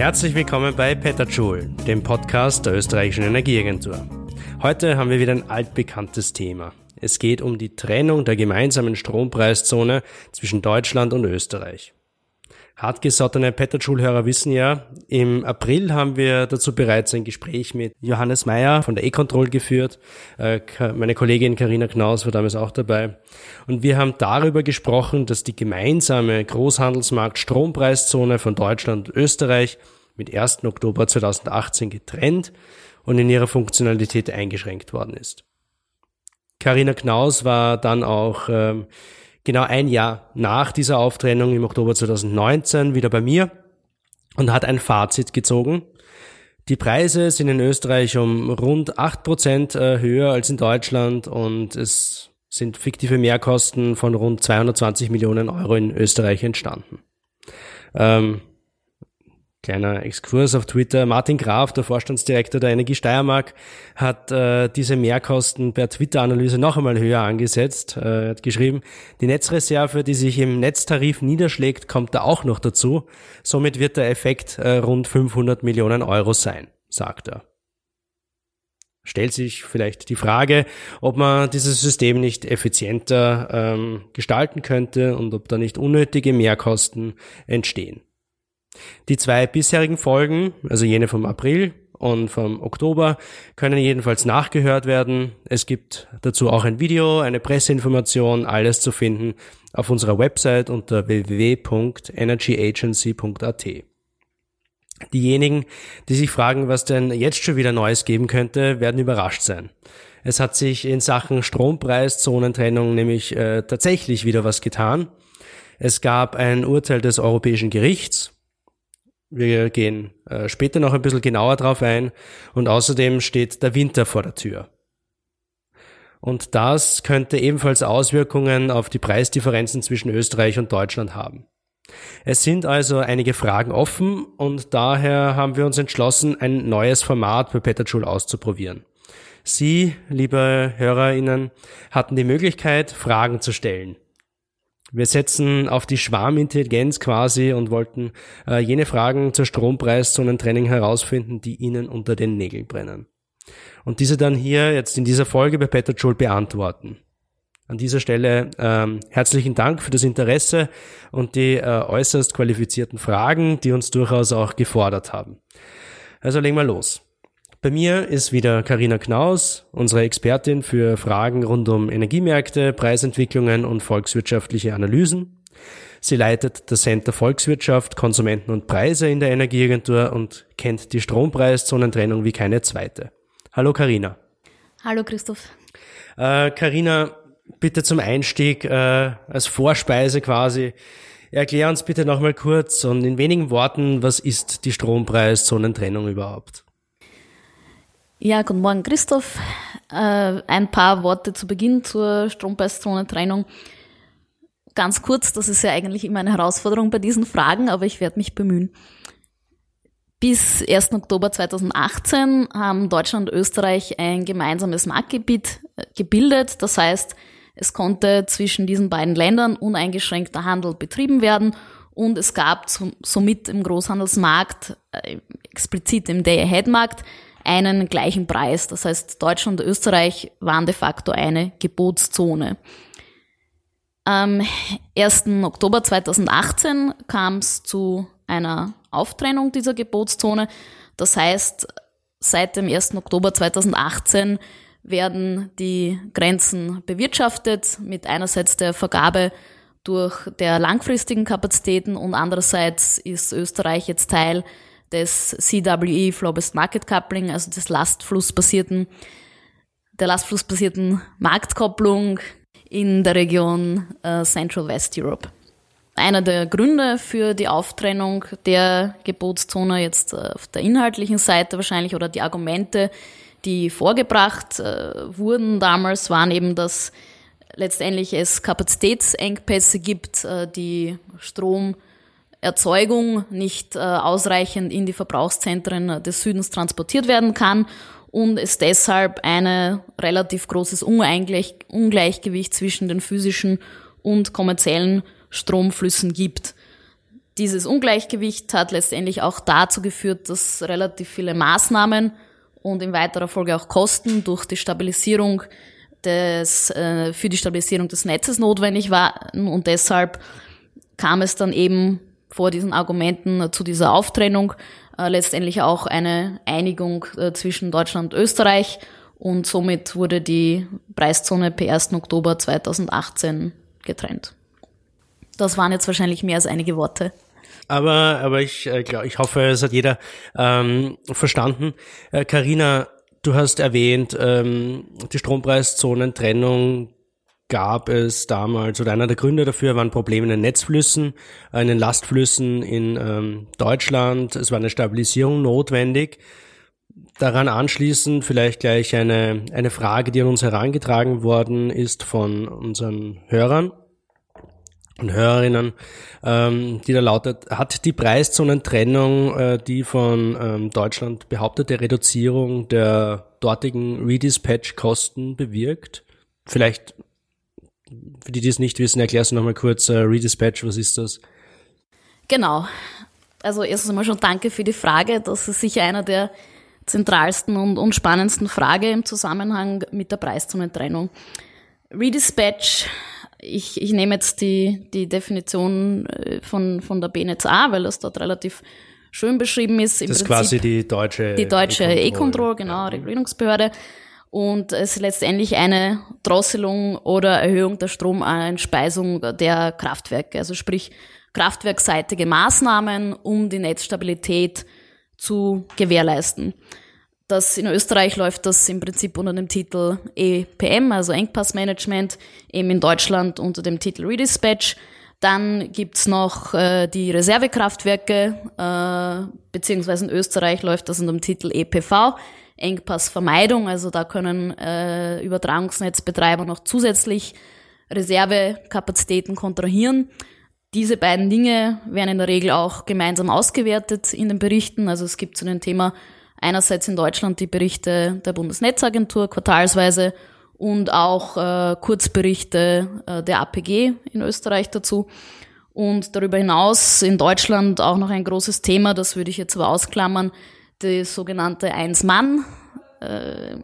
Herzlich willkommen bei Petajoule, dem Podcast der österreichischen Energieagentur. Heute haben wir wieder ein altbekanntes Thema. Es geht um die Trennung der gemeinsamen Strompreiszone zwischen Deutschland und Österreich. Hartgesottene Petajoule-Hörer wissen ja, im April haben wir dazu bereits ein Gespräch mit Johannes Meyer von der E-Control geführt. Äh, meine Kollegin Karina Knaus war damals auch dabei. Und wir haben darüber gesprochen, dass die gemeinsame Großhandelsmarkt Strompreiszone von Deutschland und Österreich mit 1. Oktober 2018 getrennt und in ihrer Funktionalität eingeschränkt worden ist. Karina Knaus war dann auch ähm, genau ein Jahr nach dieser Auftrennung im Oktober 2019 wieder bei mir und hat ein Fazit gezogen. Die Preise sind in Österreich um rund acht Prozent äh, höher als in Deutschland und es sind fiktive Mehrkosten von rund 220 Millionen Euro in Österreich entstanden. Ähm, Kleiner Exkurs auf Twitter. Martin Graf, der Vorstandsdirektor der Energie Steiermark, hat äh, diese Mehrkosten per Twitter-Analyse noch einmal höher angesetzt. Äh, er hat geschrieben, die Netzreserve, die sich im Netztarif niederschlägt, kommt da auch noch dazu. Somit wird der Effekt äh, rund 500 Millionen Euro sein, sagt er. Stellt sich vielleicht die Frage, ob man dieses System nicht effizienter ähm, gestalten könnte und ob da nicht unnötige Mehrkosten entstehen. Die zwei bisherigen Folgen, also jene vom April und vom Oktober, können jedenfalls nachgehört werden. Es gibt dazu auch ein Video, eine Presseinformation, alles zu finden auf unserer Website unter www.energyagency.at. Diejenigen, die sich fragen, was denn jetzt schon wieder Neues geben könnte, werden überrascht sein. Es hat sich in Sachen Strompreiszonentrennung nämlich äh, tatsächlich wieder was getan. Es gab ein Urteil des Europäischen Gerichts, wir gehen äh, später noch ein bisschen genauer drauf ein. Und außerdem steht der Winter vor der Tür. Und das könnte ebenfalls Auswirkungen auf die Preisdifferenzen zwischen Österreich und Deutschland haben. Es sind also einige Fragen offen und daher haben wir uns entschlossen, ein neues Format bei Petajoule auszuprobieren. Sie, liebe HörerInnen, hatten die Möglichkeit, Fragen zu stellen. Wir setzen auf die Schwarmintelligenz quasi und wollten äh, jene Fragen zur Strompreiszonentrennung herausfinden, die Ihnen unter den Nägeln brennen. Und diese dann hier jetzt in dieser Folge bei Peter Joel beantworten. An dieser Stelle ähm, herzlichen Dank für das Interesse und die äh, äußerst qualifizierten Fragen, die uns durchaus auch gefordert haben. Also legen wir los. Bei mir ist wieder Karina Knaus, unsere Expertin für Fragen rund um Energiemärkte, Preisentwicklungen und volkswirtschaftliche Analysen. Sie leitet das Center Volkswirtschaft, Konsumenten und Preise in der Energieagentur und kennt die Strompreiszonentrennung wie keine zweite. Hallo Karina. Hallo Christoph. Karina, äh, bitte zum Einstieg äh, als Vorspeise quasi. Erklär uns bitte nochmal kurz und in wenigen Worten, was ist die Strompreiszonentrennung überhaupt? Ja, guten Morgen Christoph. Äh, ein paar Worte zu Beginn zur Strompreiszone-Trennung. Ganz kurz, das ist ja eigentlich immer eine Herausforderung bei diesen Fragen, aber ich werde mich bemühen. Bis 1. Oktober 2018 haben Deutschland und Österreich ein gemeinsames Marktgebiet äh, gebildet. Das heißt, es konnte zwischen diesen beiden Ländern uneingeschränkter Handel betrieben werden und es gab somit im Großhandelsmarkt, äh, explizit im Day-Ahead-Markt, einen gleichen Preis. Das heißt, Deutschland und Österreich waren de facto eine Gebotszone. Am 1. Oktober 2018 kam es zu einer Auftrennung dieser Gebotszone. Das heißt, seit dem 1. Oktober 2018 werden die Grenzen bewirtschaftet mit einerseits der Vergabe durch der langfristigen Kapazitäten und andererseits ist Österreich jetzt Teil des CWE Flow-Based Market Coupling, also des Lastflussbasierten, der Lastflussbasierten Marktkopplung in der Region äh, Central West Europe. Einer der Gründe für die Auftrennung der Gebotszone jetzt äh, auf der inhaltlichen Seite wahrscheinlich oder die Argumente, die vorgebracht äh, wurden damals, waren eben, dass letztendlich es Kapazitätsengpässe gibt, äh, die Strom Erzeugung nicht äh, ausreichend in die Verbrauchszentren des Südens transportiert werden kann und es deshalb ein relativ großes Ungleich Ungleichgewicht zwischen den physischen und kommerziellen Stromflüssen gibt. Dieses Ungleichgewicht hat letztendlich auch dazu geführt, dass relativ viele Maßnahmen und in weiterer Folge auch Kosten durch die Stabilisierung des, äh, für die Stabilisierung des Netzes notwendig waren und deshalb kam es dann eben vor diesen Argumenten zu dieser Auftrennung äh, letztendlich auch eine Einigung äh, zwischen Deutschland und Österreich und somit wurde die Preiszone per 1. Oktober 2018 getrennt. Das waren jetzt wahrscheinlich mehr als einige Worte. Aber, aber ich, äh, glaub, ich hoffe, es hat jeder ähm, verstanden. Karina, äh, du hast erwähnt, ähm, die Strompreiszonentrennung gab es damals, oder einer der Gründe dafür waren Probleme in den Netzflüssen, in den Lastflüssen in ähm, Deutschland. Es war eine Stabilisierung notwendig. Daran anschließend vielleicht gleich eine, eine Frage, die an uns herangetragen worden ist von unseren Hörern und Hörerinnen, ähm, die da lautet, hat die Preiszonentrennung äh, die von ähm, Deutschland behauptete Reduzierung der dortigen Redispatch-Kosten bewirkt? Vielleicht, für die, die es nicht wissen, erklärst du nochmal kurz, äh, Redispatch, was ist das? Genau. Also erstens einmal schon danke für die Frage. Das ist sicher einer der zentralsten und, und spannendsten Frage im Zusammenhang mit der Preiszonentrennung. Redispatch ich, ich nehme jetzt die, die Definition äh, von, von der BNetzA, weil das dort relativ schön beschrieben ist. Im das ist quasi die deutsche Die deutsche E-Control, genau, Regulierungsbehörde. Und es ist letztendlich eine Drosselung oder Erhöhung der Stromeinspeisung der Kraftwerke. Also sprich, kraftwerkseitige Maßnahmen, um die Netzstabilität zu gewährleisten. Das in Österreich läuft das im Prinzip unter dem Titel EPM, also Engpassmanagement, eben in Deutschland unter dem Titel Redispatch. Dann gibt's noch äh, die Reservekraftwerke, äh, beziehungsweise in Österreich läuft das unter dem Titel EPV, Engpassvermeidung. Also da können äh, Übertragungsnetzbetreiber noch zusätzlich Reservekapazitäten kontrahieren. Diese beiden Dinge werden in der Regel auch gemeinsam ausgewertet in den Berichten. Also es gibt zu dem Thema einerseits in Deutschland die Berichte der Bundesnetzagentur quartalsweise und auch äh, Kurzberichte äh, der APG in Österreich dazu. Und darüber hinaus in Deutschland auch noch ein großes Thema, das würde ich jetzt aber ausklammern, die sogenannte Eins-Mann. Äh.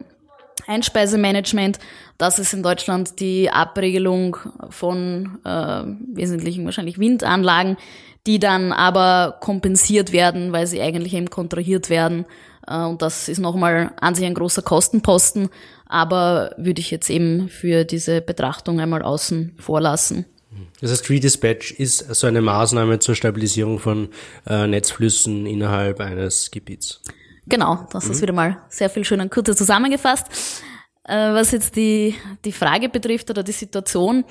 Das ist in Deutschland die Abregelung von äh, wesentlichen wahrscheinlich Windanlagen, die dann aber kompensiert werden, weil sie eigentlich eben kontrahiert werden äh, und das ist nochmal an sich ein großer Kostenposten, aber würde ich jetzt eben für diese Betrachtung einmal außen vorlassen. Das heißt, Redispatch ist so eine Maßnahme zur Stabilisierung von äh, Netzflüssen innerhalb eines Gebiets. Genau, das mhm. ist wieder mal sehr viel schön und kurz zusammengefasst. Äh, was jetzt die, die Frage betrifft oder die Situation,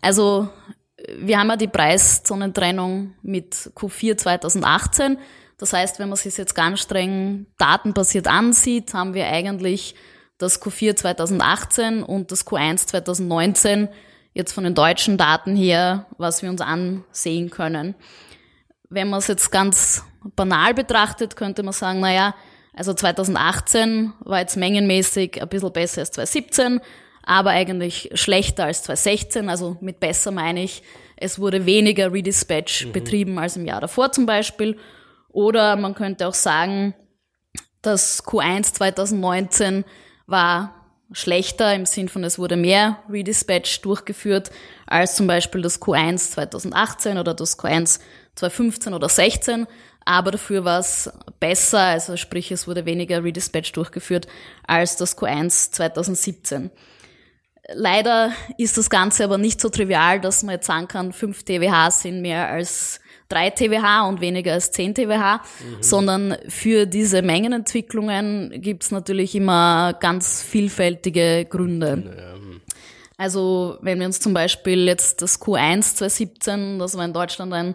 also wir haben ja die Preiszonentrennung mit Q4 2018 das heißt, wenn man sich jetzt ganz streng datenbasiert ansieht, haben wir eigentlich das Q4 2018 und das Q1 2019 jetzt von den deutschen Daten her, was wir uns ansehen können. Wenn man es jetzt ganz banal betrachtet, könnte man sagen, naja, also 2018 war jetzt mengenmäßig ein bisschen besser als 2017, aber eigentlich schlechter als 2016. Also mit besser meine ich, es wurde weniger Redispatch mhm. betrieben als im Jahr davor zum Beispiel. Oder man könnte auch sagen, das Q1 2019 war schlechter im Sinn von, es wurde mehr Redispatch durchgeführt als zum Beispiel das Q1 2018 oder das Q1 2015 oder 16. Aber dafür war es besser, also sprich, es wurde weniger Redispatch durchgeführt als das Q1 2017. Leider ist das Ganze aber nicht so trivial, dass man jetzt sagen kann, 5 TWH sind mehr als 3 TWH und weniger als 10 TWH, mhm. sondern für diese Mengenentwicklungen gibt's natürlich immer ganz vielfältige Gründe. Also wenn wir uns zum Beispiel jetzt das Q1 2017, das war in Deutschland ein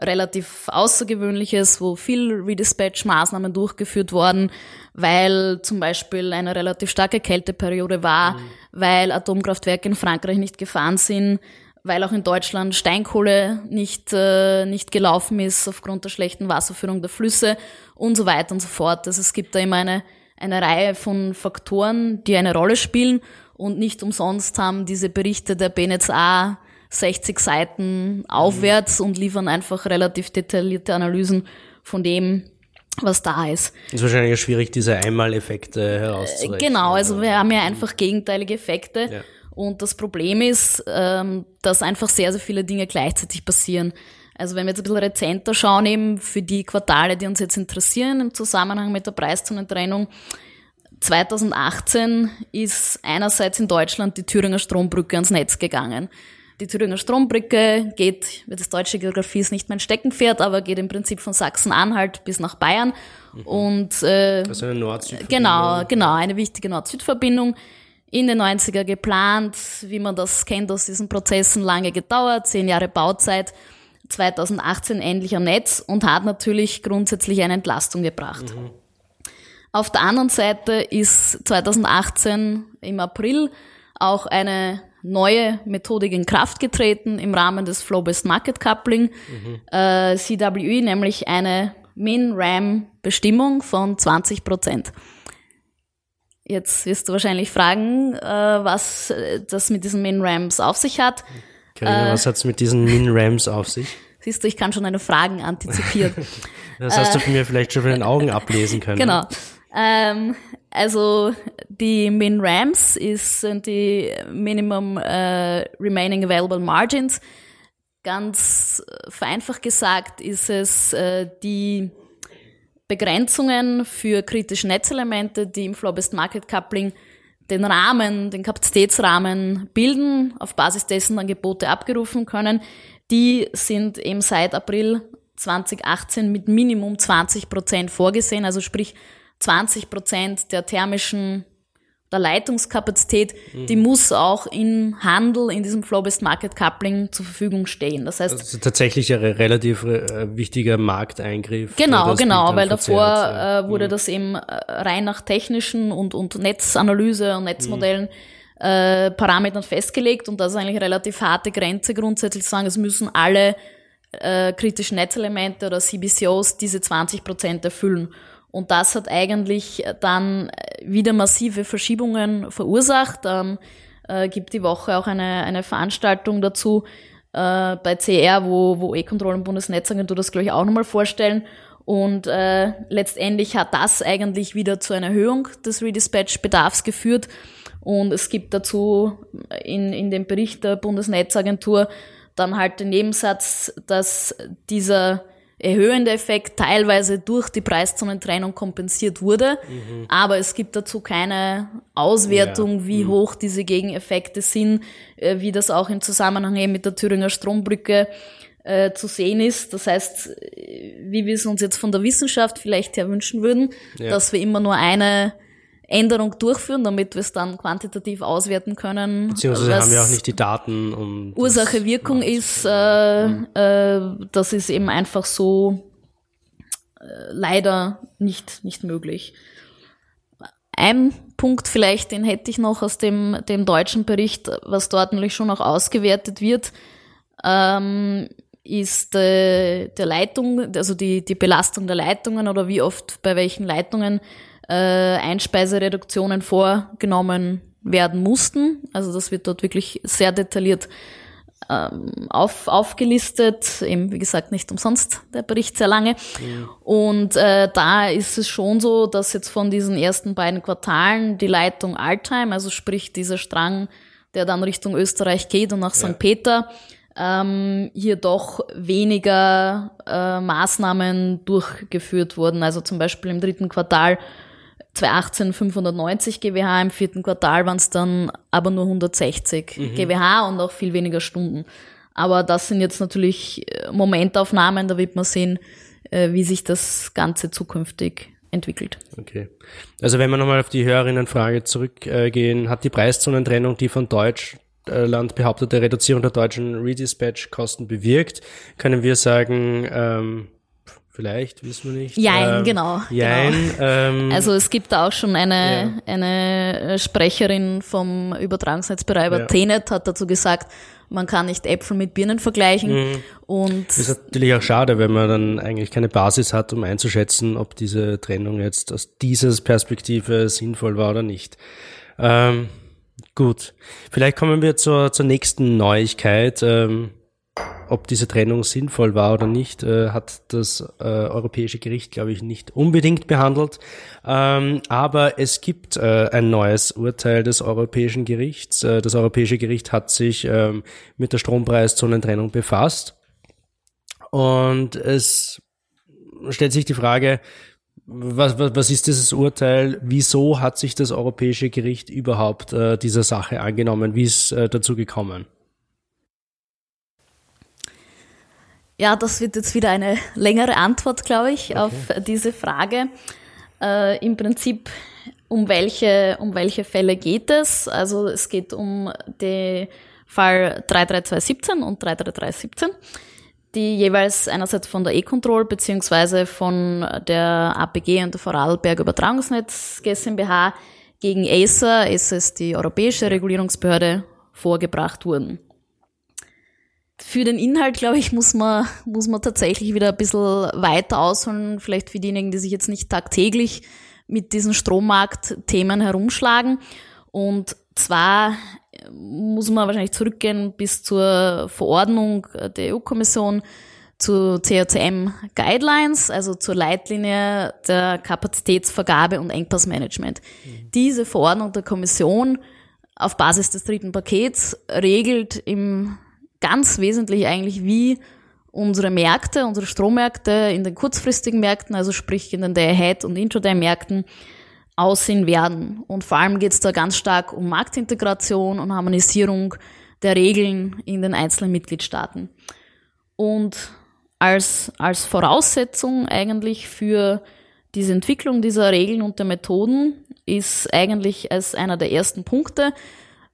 relativ außergewöhnliches, wo viel Redispatch-Maßnahmen durchgeführt wurden, weil zum Beispiel eine relativ starke Kälteperiode war, mhm. weil Atomkraftwerke in Frankreich nicht gefahren sind, weil auch in Deutschland Steinkohle nicht, äh, nicht gelaufen ist aufgrund der schlechten Wasserführung der Flüsse und so weiter und so fort. Also es gibt da immer eine, eine Reihe von Faktoren, die eine Rolle spielen und nicht umsonst haben diese Berichte der BNetzA 60 Seiten aufwärts und liefern einfach relativ detaillierte Analysen von dem, was da ist. Es ist wahrscheinlich schwierig, diese Einmaleffekte herauszurechnen. Genau, also wir haben ja einfach gegenteilige Effekte. Ja. Und das Problem ist, ähm, dass einfach sehr, sehr viele Dinge gleichzeitig passieren. Also wenn wir jetzt ein bisschen rezenter schauen, eben für die Quartale, die uns jetzt interessieren im Zusammenhang mit der Preiszonentrennung, 2018 ist einerseits in Deutschland die Thüringer Strombrücke ans Netz gegangen. Die Thüringer Strombrücke geht, das deutsche Geografie ist nicht mein Steckenpferd, aber geht im Prinzip von Sachsen-Anhalt bis nach Bayern. Mhm. Und äh, also eine Nord-Süd-Verbindung. Genau, genau, eine wichtige Nord-Süd-Verbindung. In den 90er geplant, wie man das kennt aus diesen Prozessen, lange gedauert, zehn Jahre Bauzeit, 2018 endlich am Netz und hat natürlich grundsätzlich eine Entlastung gebracht. Mhm. Auf der anderen Seite ist 2018 im April auch eine neue Methodik in Kraft getreten im Rahmen des Flow-Based Market Coupling, mhm. äh, CWE, nämlich eine Min-RAM-Bestimmung von 20 Prozent. Jetzt wirst du wahrscheinlich fragen, äh, was das mit diesen Min-Rams auf sich hat. Carina, äh, was hat's mit diesen Min-Rams auf sich? Siehst du, ich kann schon eine Fragen antizipieren. das hast du von mir vielleicht schon von den Augen ablesen können. Genau. Ähm, also die Min Rams ist, sind die Minimum äh, Remaining Available Margins. Ganz vereinfacht gesagt ist es äh, die Begrenzungen für kritische Netzelemente, die im Flow-Based Market Coupling den Rahmen, den Kapazitätsrahmen bilden, auf Basis dessen Angebote abgerufen können. Die sind eben seit April 2018 mit Minimum 20 Prozent vorgesehen, also sprich 20 Prozent der thermischen der Leitungskapazität, mhm. die muss auch im Handel, in diesem Flow-Based Market Coupling zur Verfügung stehen. Das heißt. Also tatsächlich ein relativ äh, wichtiger Markteingriff. Genau, genau, weil davor äh, wurde mhm. das eben äh, rein nach technischen und, und Netzanalyse und Netzmodellen mhm. äh, Parametern festgelegt und das ist eigentlich eine relativ harte Grenze grundsätzlich zu sagen, es müssen alle äh, kritischen Netzelemente oder CBCOs diese 20 Prozent erfüllen. Und das hat eigentlich dann wieder massive Verschiebungen verursacht. Ähm, äh, gibt die Woche auch eine, eine Veranstaltung dazu äh, bei CR, wo, wo E-Control und Bundesnetzagentur das, glaube ich, auch nochmal vorstellen. Und äh, letztendlich hat das eigentlich wieder zu einer Erhöhung des Redispatch-Bedarfs geführt. Und es gibt dazu in, in dem Bericht der Bundesnetzagentur dann halt den Nebensatz, dass dieser erhöhende Effekt teilweise durch die Preiszonentrennung kompensiert wurde. Mhm. Aber es gibt dazu keine Auswertung, ja. wie mhm. hoch diese Gegeneffekte sind, äh, wie das auch im Zusammenhang eben mit der Thüringer Strombrücke äh, zu sehen ist. Das heißt, wie wir es uns jetzt von der Wissenschaft vielleicht her wünschen würden, ja. dass wir immer nur eine Änderung durchführen, damit wir es dann quantitativ auswerten können. Beziehungsweise haben wir auch nicht die Daten, um Ursache Wirkung ist, äh, äh, das ist eben einfach so äh, leider nicht nicht möglich. Ein Punkt vielleicht, den hätte ich noch aus dem dem deutschen Bericht, was dort natürlich schon auch ausgewertet wird, ähm, ist äh, der Leitung, also die die Belastung der Leitungen oder wie oft bei welchen Leitungen äh, Einspeisereduktionen vorgenommen werden mussten. Also das wird dort wirklich sehr detailliert ähm, auf, aufgelistet. Eben, wie gesagt, nicht umsonst der Bericht sehr lange. Mhm. Und äh, da ist es schon so, dass jetzt von diesen ersten beiden Quartalen die Leitung Altheim, also sprich dieser Strang, der dann Richtung Österreich geht und nach ja. St. Peter, ähm, hier doch weniger äh, Maßnahmen durchgeführt wurden. Also zum Beispiel im dritten Quartal 2018 590 GWH, im vierten Quartal waren es dann aber nur 160 mhm. GWH und auch viel weniger Stunden. Aber das sind jetzt natürlich äh, Momentaufnahmen, da wird man sehen, äh, wie sich das Ganze zukünftig entwickelt. Okay. Also wenn wir nochmal auf die Hörerinnenfrage zurückgehen, hat die Preiszonentrennung die von Deutschland behauptete Reduzierung der deutschen Redispatch-Kosten bewirkt, können wir sagen, ähm, vielleicht, wissen wir nicht. Jein, Ähm, genau. Jein, genau. ähm, Also es gibt da auch schon eine, Ja. eine Sprecherin vom Übertragungsnetzbetreiber Ja. Tenet hat dazu gesagt, man kann nicht Äpfel mit Birnen vergleichen. Mhm. Und Das ist natürlich auch schade, wenn man dann eigentlich keine Basis hat, um einzuschätzen, ob diese Trennung jetzt aus dieser Perspektive sinnvoll war oder nicht. Ähm, gut, vielleicht kommen wir zur, zur nächsten Neuigkeit. Ähm, ob diese Trennung sinnvoll war oder nicht, äh, hat das äh, Europäische Gericht, glaube ich, nicht unbedingt behandelt. Ähm, aber es gibt äh, ein neues Urteil des Europäischen Gerichts. Äh, das Europäische Gericht hat sich ähm, mit der Strompreiszonentrennung befasst. Und es stellt sich die Frage, was, was, was ist dieses Urteil? Wieso hat sich das Europäische Gericht überhaupt äh, dieser Sache angenommen? Wie ist äh, dazu gekommen? Ja, das wird jetzt wieder eine längere Antwort, glaube ich, auf diese Frage. Äh, Im Prinzip, um welche, um welche Fälle geht es? Also es geht um den Fall 33217 und 33317, die jeweils einerseits von der E-Control beziehungsweise von der APG und der Vorarlberg Übertragungsnetz GmbH gegen Acer, Acer ist die europäische Regulierungsbehörde, vorgebracht wurden. Für den Inhalt, glaube ich, muss man, muss man tatsächlich wieder ein bisschen weiter ausholen, vielleicht für diejenigen, die sich jetzt nicht tagtäglich mit diesen Strommarktthemen herumschlagen. Und zwar muss man wahrscheinlich zurückgehen bis zur Verordnung der EU-Kommission zu COCM Guidelines, also zur Leitlinie der Kapazitätsvergabe und Engpassmanagement. Diese Verordnung der Kommission auf Basis des dritten Pakets regelt im ganz wesentlich eigentlich, wie unsere Märkte, unsere Strommärkte in den kurzfristigen Märkten, also sprich in den Day-Ahead- und Intraday-Märkten, aussehen werden. Und vor allem geht es da ganz stark um Marktintegration und Harmonisierung der Regeln in den einzelnen Mitgliedstaaten. Und als, als Voraussetzung eigentlich für diese Entwicklung dieser Regeln und der Methoden ist eigentlich als einer der ersten Punkte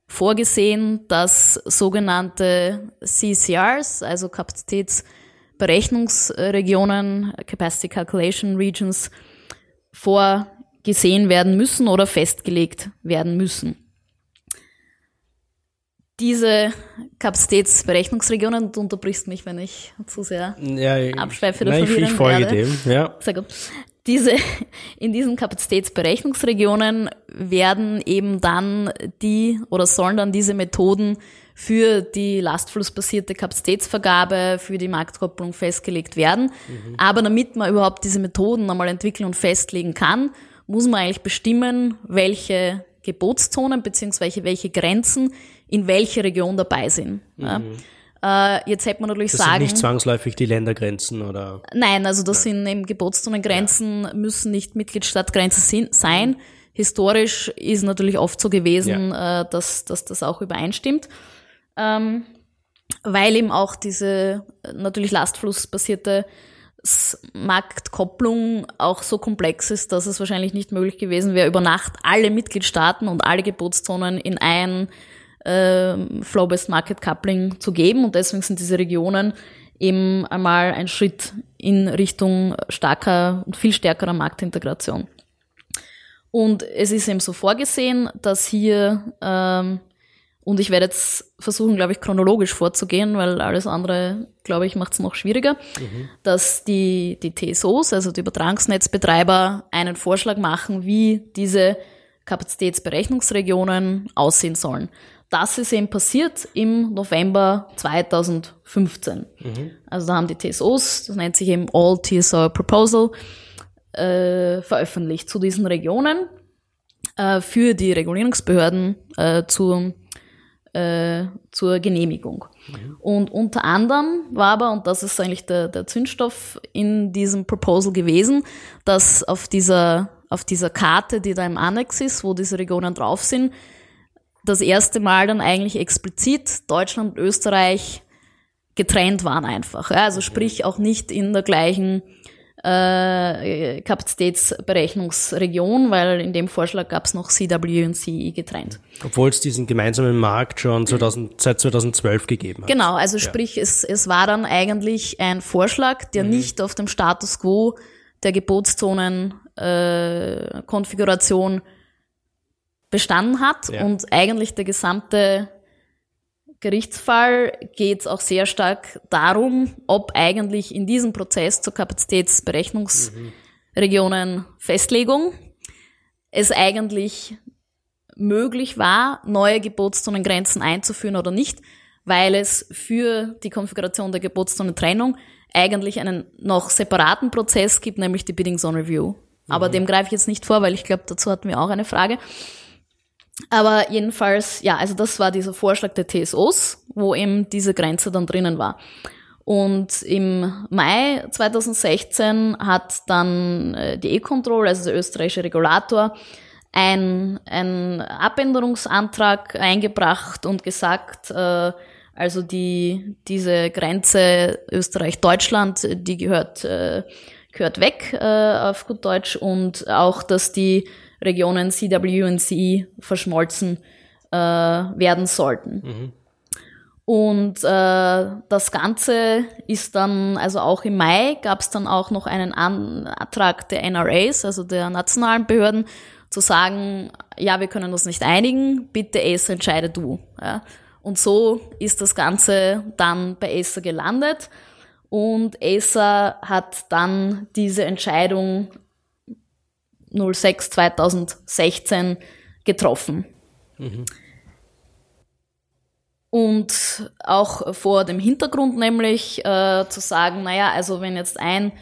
vorgesehen, dass sogenannte CCRs, also Kapazitätsberechnungsregionen, Capacity Calculation Regions, vorgesehen werden müssen oder festgelegt werden müssen. Diese Kapazitätsberechnungsregionen, du unterbrichst mich, wenn ich zu sehr Ja, abschweife oder nein, ich, ich folge werde. dem, ja. Sehr gut. Diese, in diesen Kapazitätsberechnungsregionen werden eben dann die oder sollen dann diese Methoden für die lastflussbasierte Kapazitätsvergabe, für die Marktkopplung festgelegt werden. Aber damit man überhaupt diese Methoden einmal entwickeln und festlegen kann, muss man eigentlich bestimmen, welche Gebotszonen beziehungsweise welche Grenzen in welche Region dabei sind. Ja. Äh, jetzt hätte man natürlich Das sagen. sind nicht zwangsläufig die Ländergrenzen oder Nein, also das sind eben Gebotszonengrenzen, müssen nicht Mitgliedstadtgrenzen sin- sein. Historisch ist natürlich oft so gewesen, äh, dass, dass das auch übereinstimmt. Ähm, weil eben auch diese äh, natürlich lastflussbasierte Marktkopplung auch so komplex ist, dass es wahrscheinlich nicht möglich gewesen wäre, über Nacht alle Mitgliedstaaten und alle Gebotszonen in ein ähm, Flow-Based Market Coupling zu geben. Und deswegen sind diese Regionen eben einmal ein Schritt in Richtung starker und viel stärkerer Marktintegration. Und es ist eben so vorgesehen, dass hier, ähm, und ich werde jetzt versuchen, glaube ich, chronologisch vorzugehen, weil alles andere, glaube ich, macht es noch schwieriger, dass die, die TSOs, also die Übertragungsnetzbetreiber, einen Vorschlag machen, wie diese Kapazitätsberechnungsregionen aussehen sollen. Das ist eben passiert im November 2015. Also da haben die TSOs, das nennt sich eben All TSO Proposal, äh, veröffentlicht zu diesen Regionen äh, für die Regulierungsbehörden äh, zur, äh, zur Genehmigung. Und unter anderem war aber, und das ist eigentlich der, der Zündstoff in diesem Proposal gewesen, dass auf dieser, auf dieser Karte, die da im Annex ist, wo diese Regionen drauf sind, das erste Mal dann eigentlich explizit Deutschland und Österreich getrennt waren einfach. Ja, also sprich auch nicht in der gleichen äh, Kapazitätsberechnungsregion, weil in dem Vorschlag gab es noch CW und CE getrennt. Obwohl es diesen gemeinsamen Markt schon 2000, seit 2012 gegeben hat. Genau, also sprich, es, es war dann eigentlich ein Vorschlag, der mhm. nicht auf dem Status quo der Gebotszonenkonfiguration äh, bestanden hat ja. und eigentlich der gesamte Gerichtsfall geht es auch sehr stark darum, ob eigentlich in diesem Prozess zur Kapazitätsberechnungsregionenfestlegung es eigentlich möglich war, neue Geburtszonengrenzen einzuführen oder nicht, weil es für die Konfiguration der Geburtszonentrennung eigentlich einen noch separaten Prozess gibt, nämlich die Bidding Zone Review. Aber mhm. dem greife ich jetzt nicht vor, weil ich glaube, dazu hatten wir auch eine Frage. Aber jedenfalls, ja, also das war dieser Vorschlag der TSOs, wo eben diese Grenze dann drinnen war. Und im Mai 2016 hat dann äh, die E-Control, also der österreichische Regulator, ein, ein Abänderungsantrag eingebracht und gesagt, äh, also die, diese Grenze Österreich-Deutschland, die gehört, äh, gehört weg äh, auf gut Deutsch und auch, dass die Regionen CW und CE verschmolzen äh, werden sollten. Mhm. Und äh, das Ganze ist dann, also auch im Mai gab es dann auch noch einen Antrag der NRAs, also der nationalen Behörden, zu sagen, ja, wir können uns nicht einigen, bitte Acer entscheide du. Ja. Und so ist das Ganze dann bei Acer gelandet. Und Acer hat dann diese Entscheidung 06 2016 getroffen. Mhm. Und auch vor dem Hintergrund nämlich äh, zu sagen, naja, also wenn jetzt ein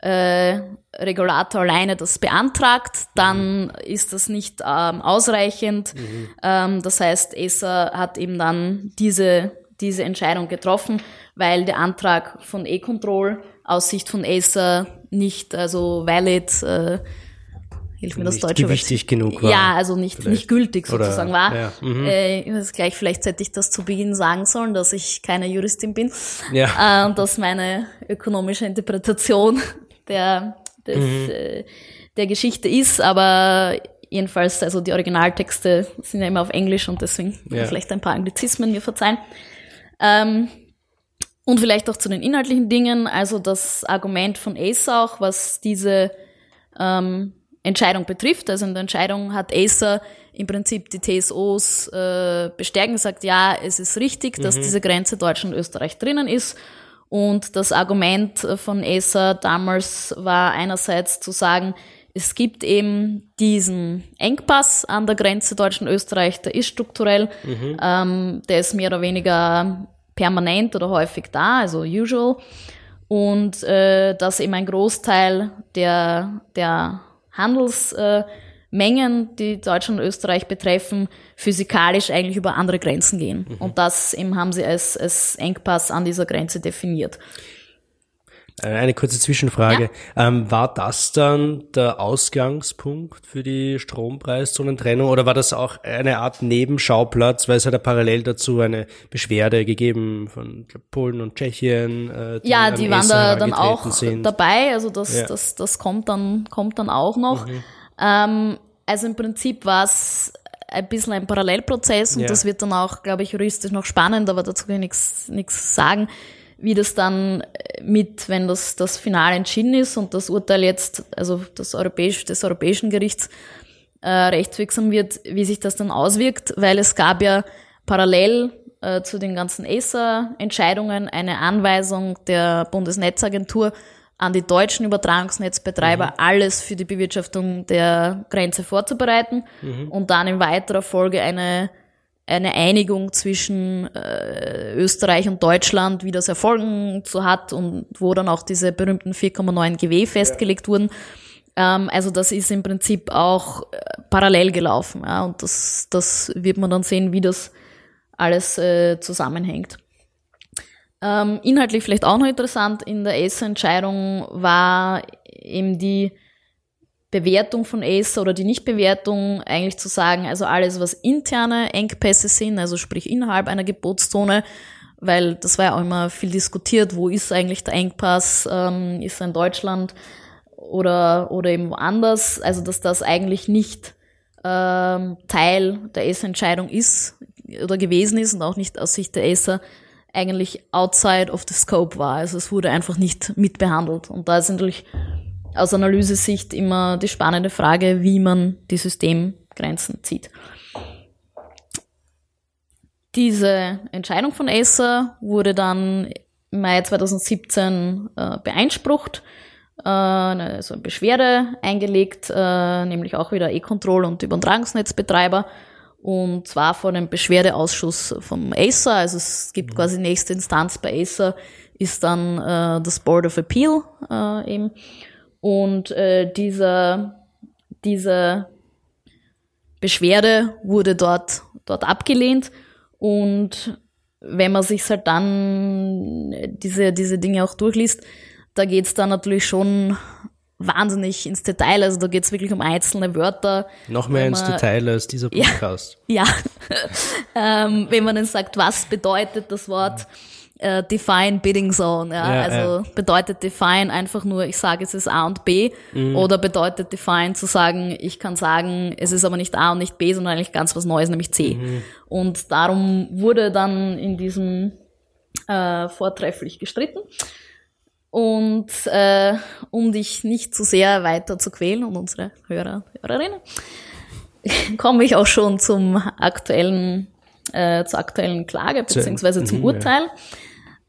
äh, Regulator alleine das beantragt, dann mhm. ist das nicht ähm, ausreichend. Mhm. Ähm, das heißt, ESA hat eben dann diese, diese Entscheidung getroffen, weil der Antrag von E-Control aus Sicht von ESA nicht also valid äh, hilf mir das nicht deutsche gewichtig genug war. Ja, also nicht, nicht gültig sozusagen Oder, war. Ja, mhm. äh, gleich, vielleicht hätte ich das zu Beginn sagen sollen, dass ich keine Juristin bin. Ja. Äh, und dass meine ökonomische Interpretation der, des, mhm. äh, der Geschichte ist, aber jedenfalls, also die Originaltexte sind ja immer auf Englisch und deswegen ja. vielleicht ein paar Anglizismen mir verzeihen. Ähm, und vielleicht auch zu den inhaltlichen Dingen, also das Argument von Ace auch, was diese ähm, Entscheidung betrifft. Also in der Entscheidung hat Acer im Prinzip die TSOs äh, bestärkt und gesagt, ja, es ist richtig, dass mhm. diese Grenze Deutschland und Österreich drinnen ist. Und das Argument von Acer damals war einerseits zu sagen, es gibt eben diesen Engpass an der Grenze Deutschland-Österreich, der ist strukturell, mhm. ähm, der ist mehr oder weniger permanent oder häufig da, also usual. Und äh, dass eben ein Großteil der, der Handelsmengen, die Deutschland und Österreich betreffen, physikalisch eigentlich über andere Grenzen gehen. Mhm. Und das eben haben sie als, als Engpass an dieser Grenze definiert. Äh, eine kurze Zwischenfrage. Ja. Ähm, war das dann der Ausgangspunkt für die Strompreiszonentrennung oder war das auch eine Art Nebenschauplatz, weil es hat ja parallel dazu eine Beschwerde gegeben von glaub, Polen und Tschechien? Äh, die ja, die waren da dann auch sind. dabei, also das, ja. das, das kommt dann, kommt dann auch noch. Mhm. Ähm, also im Prinzip war es ein bisschen ein Parallelprozess und ja. das wird dann auch, glaube ich, juristisch noch spannend, aber dazu kann ich nichts sagen wie das dann mit, wenn das, das Final entschieden ist und das Urteil jetzt, also das Europäisch, des Europäischen Gerichts äh, rechtswirksam wird, wie sich das dann auswirkt, weil es gab ja parallel äh, zu den ganzen ESA-Entscheidungen eine Anweisung der Bundesnetzagentur an die deutschen Übertragungsnetzbetreiber, mhm. alles für die Bewirtschaftung der Grenze vorzubereiten mhm. und dann in weiterer Folge eine eine Einigung zwischen äh, Österreich und Deutschland, wie das erfolgen zu hat und wo dann auch diese berühmten 4,9 GW festgelegt ja. wurden. Ähm, also das ist im Prinzip auch äh, parallel gelaufen. Ja, und das, das wird man dann sehen, wie das alles äh, zusammenhängt. Ähm, inhaltlich vielleicht auch noch interessant, in der ESA-Entscheidung war eben die Bewertung von Acer oder die Nichtbewertung eigentlich zu sagen, also alles, was interne Engpässe sind, also sprich innerhalb einer Gebotszone, weil das war ja auch immer viel diskutiert, wo ist eigentlich der Engpass, ähm, ist er in Deutschland oder, oder eben woanders. Also dass das eigentlich nicht ähm, Teil der ACER-Entscheidung ist oder gewesen ist und auch nicht aus Sicht der ACER eigentlich outside of the scope war. Also es wurde einfach nicht mitbehandelt. Und da ist natürlich aus Analysesicht immer die spannende Frage, wie man die Systemgrenzen zieht. Diese Entscheidung von Acer wurde dann im Mai 2017 äh, beeinsprucht, äh, also eine Beschwerde eingelegt, äh, nämlich auch wieder E-Control und Übertragungsnetzbetreiber und zwar vor dem Beschwerdeausschuss vom Acer. Also es gibt mhm. quasi nächste Instanz bei Acer ist dann äh, das Board of Appeal äh, eben. Und äh, dieser, diese Beschwerde wurde dort, dort abgelehnt. Und wenn man sich halt dann diese, diese Dinge auch durchliest, da geht's dann natürlich schon wahnsinnig ins Detail. Also da geht's wirklich um einzelne Wörter. Noch mehr ins Detail als dieser Podcast. Ja. ja. ähm, wenn man dann sagt, was bedeutet das Wort äh, Define Bidding Zone. Ja? ja also ja. bedeutet Define einfach nur, ich sage, es ist A und B mhm. oder bedeutet Define zu sagen, ich kann sagen, es ist aber nicht A und nicht B, sondern eigentlich ganz was Neues, nämlich C. Mhm. Und darum wurde dann in diesem äh, vortrefflich gestritten. Und äh, um dich nicht zu sehr weiter zu quälen und unsere Hörer, Hörerinnen, komme ich auch schon zum aktuellen, äh, zur aktuellen Klage beziehungsweise zum mhm, Urteil. Ja.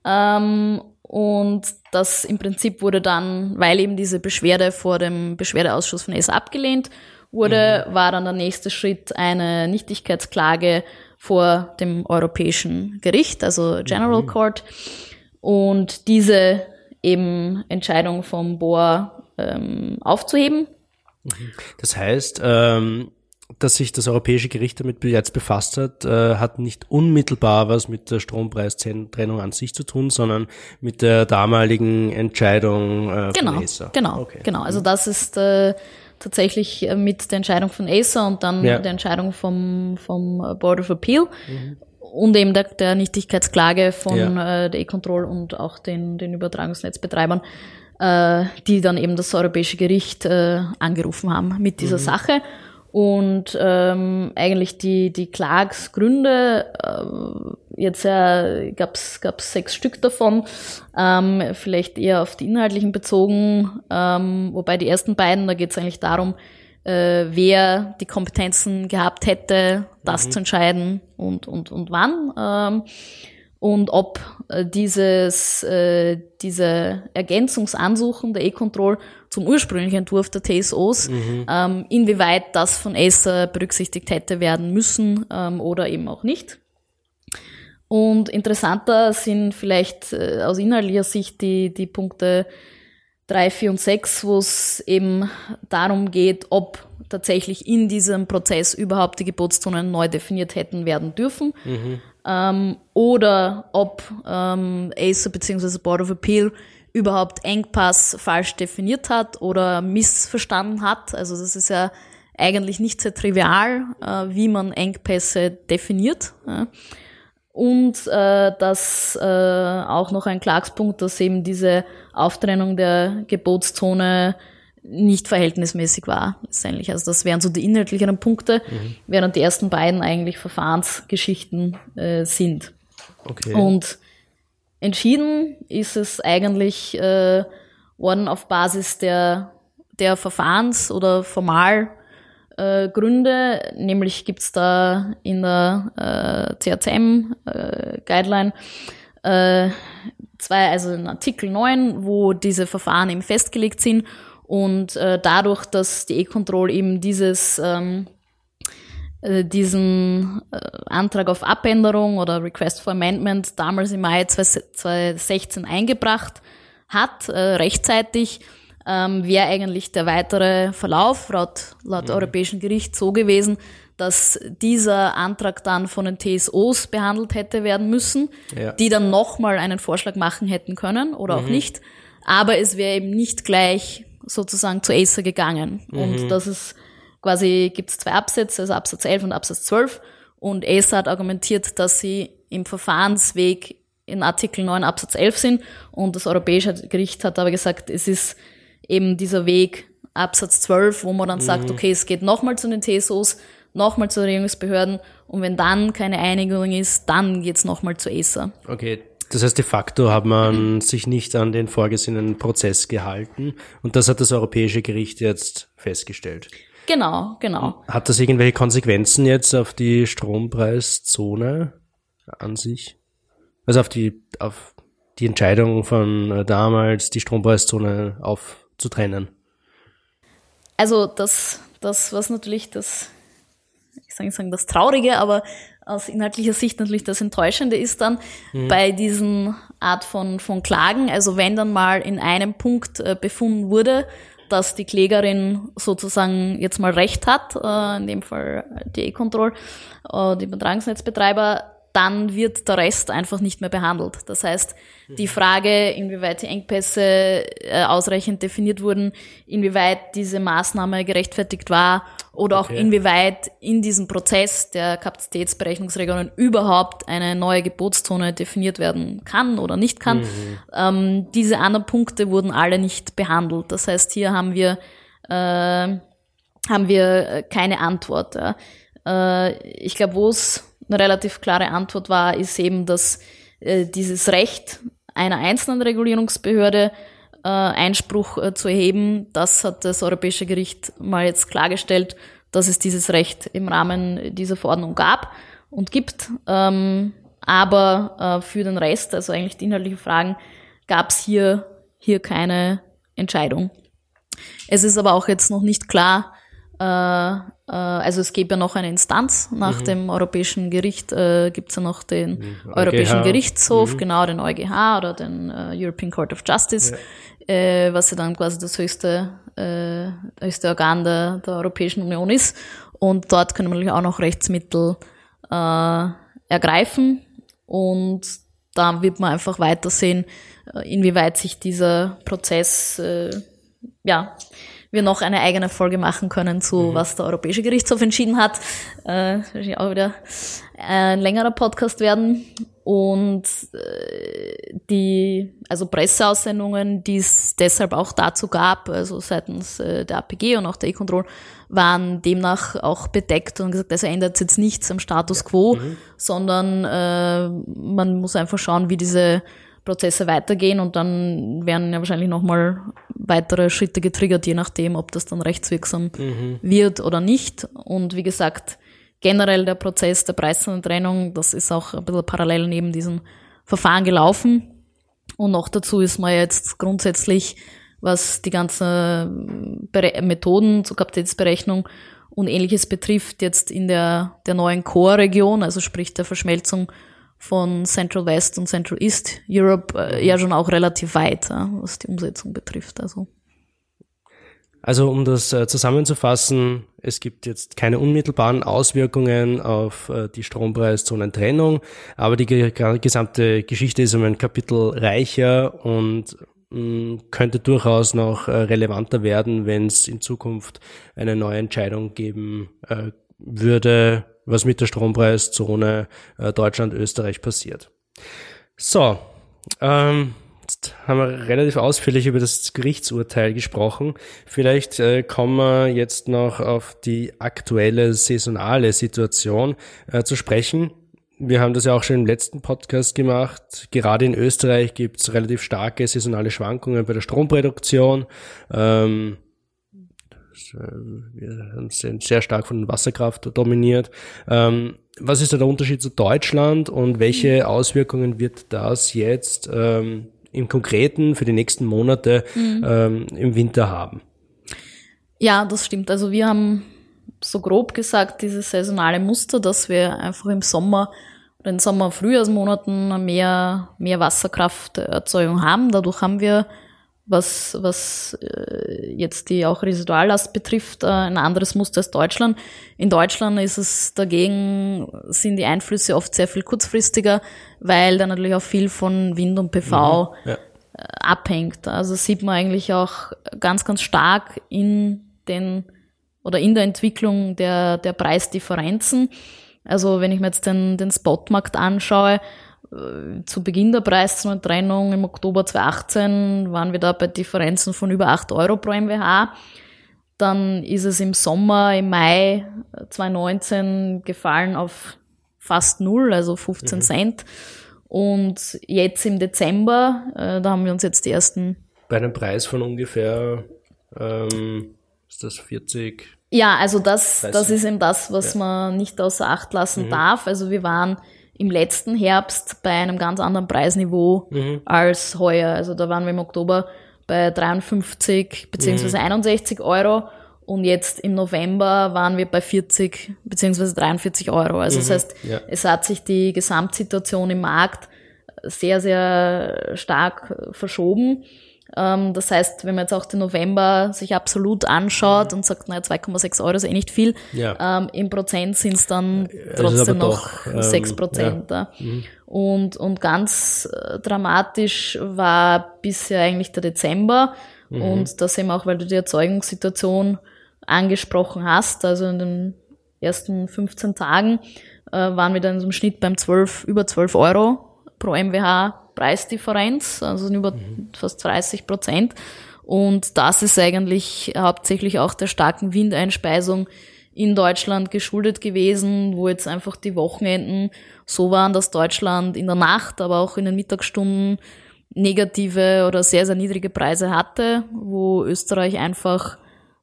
Ähm, und das im Prinzip wurde dann, weil eben diese Beschwerde vor dem Beschwerdeausschuss von ESA abgelehnt wurde, mhm. war dann der nächste Schritt eine Nichtigkeitsklage vor dem Europäischen Gericht, also General mhm. Court. Und diese eben Entscheidung vom BOA ähm, aufzuheben. Mhm. Das heißt, ähm, dass sich das Europäische Gericht damit jetzt befasst hat, äh, hat nicht unmittelbar was mit der Strompreistrennung an sich zu tun, sondern mit der damaligen Entscheidung äh, genau, von Acer. Genau, okay. genau. Also das ist äh, tatsächlich äh, mit der Entscheidung von Acer und dann ja. der Entscheidung vom, vom Board of Appeal mhm. und eben der, der Nichtigkeitsklage von ja. äh, der E-Control und auch den, den Übertragungsnetzbetreibern äh, die dann eben das Europäische Gericht äh, angerufen haben mit dieser mhm. Sache. Und ähm, eigentlich die, die Klagsgründe, äh, jetzt ja, gab es sechs Stück davon, ähm, vielleicht eher auf die inhaltlichen bezogen, ähm, wobei die ersten beiden, da geht es eigentlich darum, äh, wer die Kompetenzen gehabt hätte, das mhm. zu entscheiden und, und, und wann. Ähm, und ob äh, dieses, äh, diese Ergänzungsansuchen der E-Control zum ursprünglichen Entwurf der TSOs, mhm. ähm, inwieweit das von Acer berücksichtigt hätte werden müssen ähm, oder eben auch nicht. Und interessanter sind vielleicht äh, aus inhaltlicher Sicht die, die Punkte 3, 4 und 6, wo es eben darum geht, ob tatsächlich in diesem Prozess überhaupt die Gebotszonen neu definiert hätten werden dürfen. Mhm. Ähm, oder ob ähm, ACER bzw. Board of Appeal überhaupt Engpass falsch definiert hat oder missverstanden hat. Also das ist ja eigentlich nicht sehr trivial, äh, wie man Engpässe definiert. Ja. Und äh, dass äh, auch noch ein Klagspunkt, dass eben diese Auftrennung der Gebotszone nicht verhältnismäßig war, letztendlich. Also das wären so die inhaltlicheren Punkte, mhm. während die ersten beiden eigentlich Verfahrensgeschichten äh, sind. Okay. Und Entschieden ist es eigentlich äh, worden auf Basis der, der Verfahrens- oder Formalgründe, äh, nämlich gibt's da in der äh, CRCM-Guideline äh, zwei, also in Artikel 9, wo diese Verfahren eben festgelegt sind. Und äh, dadurch, dass die E-Control eben dieses ähm, äh, diesen äh, Antrag auf Abänderung oder Request for Amendment damals im Mai 2016 eingebracht hat, äh, rechtzeitig, ähm, wäre eigentlich der weitere Verlauf laut, laut mhm. Europäischen Gericht so gewesen, dass dieser Antrag dann von den TSOs behandelt hätte werden müssen, ja. die dann nochmal einen Vorschlag machen hätten können oder mhm. auch nicht. Aber es wäre eben nicht gleich sozusagen zu Acer gegangen. Mhm. Und das ist quasi gibt es zwei Absätze, also Absatz 11 und Absatz 12. Und ESA hat argumentiert, dass sie im Verfahrensweg in Artikel 9 Absatz 11 sind. Und das Europäische Gericht hat aber gesagt, es ist eben dieser Weg Absatz 12, wo man dann mhm. sagt, okay, es geht nochmal zu den TSOs, nochmal zu den Regierungsbehörden und wenn dann keine Einigung ist, dann geht's nochmal zu ESA. Okay, das heißt, de facto hat man sich nicht an den vorgesehenen Prozess gehalten und das hat das Europäische Gericht jetzt festgestellt. Genau, genau. Hat das irgendwelche Konsequenzen jetzt auf die Strompreiszone an sich? Also auf die, auf die Entscheidung von äh, damals, die Strompreiszone aufzutrennen? Also das, das, was natürlich das, ich sage sagen, das Traurige, aber aus inhaltlicher Sicht natürlich das Enttäuschende ist dann mhm. bei diesen Art von, von Klagen, also wenn dann mal in einem Punkt äh, befunden wurde, dass die Klägerin sozusagen jetzt mal Recht hat, äh, in dem Fall die E-Control, äh, die Übertragungsnetzbetreiber, dann wird der Rest einfach nicht mehr behandelt. Das heißt, die Frage, inwieweit die Engpässe äh, ausreichend definiert wurden, inwieweit diese Maßnahme gerechtfertigt war oder auch okay. inwieweit in diesem Prozess der Kapazitätsberechnungsregionen überhaupt eine neue Gebotszone definiert werden kann oder nicht kann. Mhm. Ähm, diese anderen Punkte wurden alle nicht behandelt. Das heißt, hier haben wir, äh, haben wir keine Antwort. Ja. Äh, ich glaube, wo es eine relativ klare Antwort war, ist eben, dass äh, dieses Recht einer einzelnen Regulierungsbehörde äh, Einspruch äh, zu erheben, das hat das Europäische Gericht mal jetzt klargestellt, dass es dieses Recht im Rahmen dieser Verordnung gab und gibt. Ähm, aber äh, für den Rest, also eigentlich die inhaltlichen Fragen, gab es hier, hier keine Entscheidung. Es ist aber auch jetzt noch nicht klar, also es gäbe ja noch eine Instanz nach mhm. dem Europäischen Gericht, äh, gibt es ja noch den mhm. Europäischen Gerichtshof, mhm. genau den EuGH oder den äh, European Court of Justice, ja. äh, was ja dann quasi das höchste, äh, höchste Organ der, der Europäischen Union ist. Und dort können wir natürlich auch noch Rechtsmittel äh, ergreifen. Und da wird man einfach weitersehen, äh, inwieweit sich dieser Prozess äh, ja, wir noch eine eigene Folge machen können zu, mhm. was der Europäische Gerichtshof entschieden hat. Äh, wahrscheinlich auch wieder ein längerer Podcast werden. Und äh, die, also Presseaussendungen, die es deshalb auch dazu gab, also seitens äh, der APG und auch der E-Control, waren demnach auch bedeckt und gesagt, also ändert jetzt nichts am Status quo, mhm. sondern äh, man muss einfach schauen, wie diese Prozesse weitergehen und dann werden ja wahrscheinlich nochmal weitere Schritte getriggert, je nachdem, ob das dann rechtswirksam mhm. wird oder nicht. Und wie gesagt, generell der Prozess der Trennung, das ist auch ein bisschen parallel neben diesem Verfahren gelaufen. Und noch dazu ist man jetzt grundsätzlich, was die ganzen Methoden zur Kapazitätsberechnung und ähnliches betrifft, jetzt in der, der neuen Core-Region, also sprich der Verschmelzung von Central West und Central East Europe äh, ja schon auch relativ weit, ja, was die Umsetzung betrifft. Also. Also um das äh, zusammenzufassen, es gibt jetzt keine unmittelbaren Auswirkungen auf äh, die Strompreiszonentrennung, aber die gesamte Geschichte ist um ein Kapitel reicher und mh, mm, könnte durchaus noch äh, relevanter werden, wenn es in Zukunft eine neue Entscheidung geben äh, würde, was mit der Strompreiszone äh, Deutschland, Österreich passiert. So, ähm, jetzt haben wir relativ ausführlich über das Gerichtsurteil gesprochen. Vielleicht äh, kommen wir jetzt noch auf die aktuelle saisonale Situation äh, zu sprechen. Wir haben das ja auch schon im letzten Podcast gemacht. Gerade in Österreich gibt es relativ starke saisonale Schwankungen bei der Stromproduktion. Ähm, wir sind sehr stark von Wasserkraft dominiert. Ähm, was ist da der Unterschied zu Deutschland und welche Auswirkungen wird das jetzt ähm, im Konkreten für die nächsten Monate mhm. ähm, im Winter haben? Ja, das stimmt. Also wir haben so grob gesagt dieses saisonale Muster, dass wir einfach im Sommer oder in Sommer-Frühjahrsmonaten mehr, mehr Wasserkrafterzeugung haben. Dadurch haben wir was, was äh, jetzt die auch Residuallast betrifft, äh, ein anderes Muster als Deutschland. In Deutschland ist es dagegen, sind die Einflüsse oft sehr viel kurzfristiger, weil da natürlich auch viel von Wind und PV mhm, ja. äh, abhängt. Also sieht man eigentlich auch ganz, ganz stark in den oder in der Entwicklung der, der Preisdifferenzen. Also wenn ich mir jetzt den, den Spotmarkt anschaue, zu Beginn der Preiszonentrennung im Oktober 2018 waren wir da bei Differenzen von über 8 Euro pro MWH. Dann ist es im Sommer, im Mai 2019 gefallen auf fast null, also 15 mhm. Cent. Und jetzt im Dezember, äh, da haben wir uns jetzt die ersten. Bei einem Preis von ungefähr, ähm, ist das 40? Ja, also das, das ist eben das, was ja. man nicht außer Acht lassen mhm. darf. Also wir waren im letzten Herbst bei einem ganz anderen Preisniveau mhm. als heuer. Also da waren wir im Oktober bei 53 beziehungsweise mhm. 61 Euro und jetzt im November waren wir bei 40 beziehungsweise 43 Euro. Also mhm. das heißt, ja. es hat sich die Gesamtsituation im Markt sehr, sehr stark verschoben. Ähm, das heißt, wenn man jetzt auch den November sich absolut anschaut mhm. und sagt, naja, 2,6 Euro ist eh nicht viel, ja. ähm, im Prozent sind es dann trotzdem noch ähm, 6 Prozent. Ja. Mhm. Und, und ganz äh, dramatisch war bisher eigentlich der Dezember. Mhm. Und da sehen wir auch, weil du die Erzeugungssituation angesprochen hast, also in den ersten 15 Tagen äh, waren wir dann im Schnitt beim 12, über 12 Euro pro MWH Preisdifferenz, also über mhm. fast 30 Prozent. Und das ist eigentlich hauptsächlich auch der starken Windeinspeisung in Deutschland geschuldet gewesen, wo jetzt einfach die Wochenenden so waren, dass Deutschland in der Nacht, aber auch in den Mittagsstunden negative oder sehr, sehr niedrige Preise hatte, wo Österreich einfach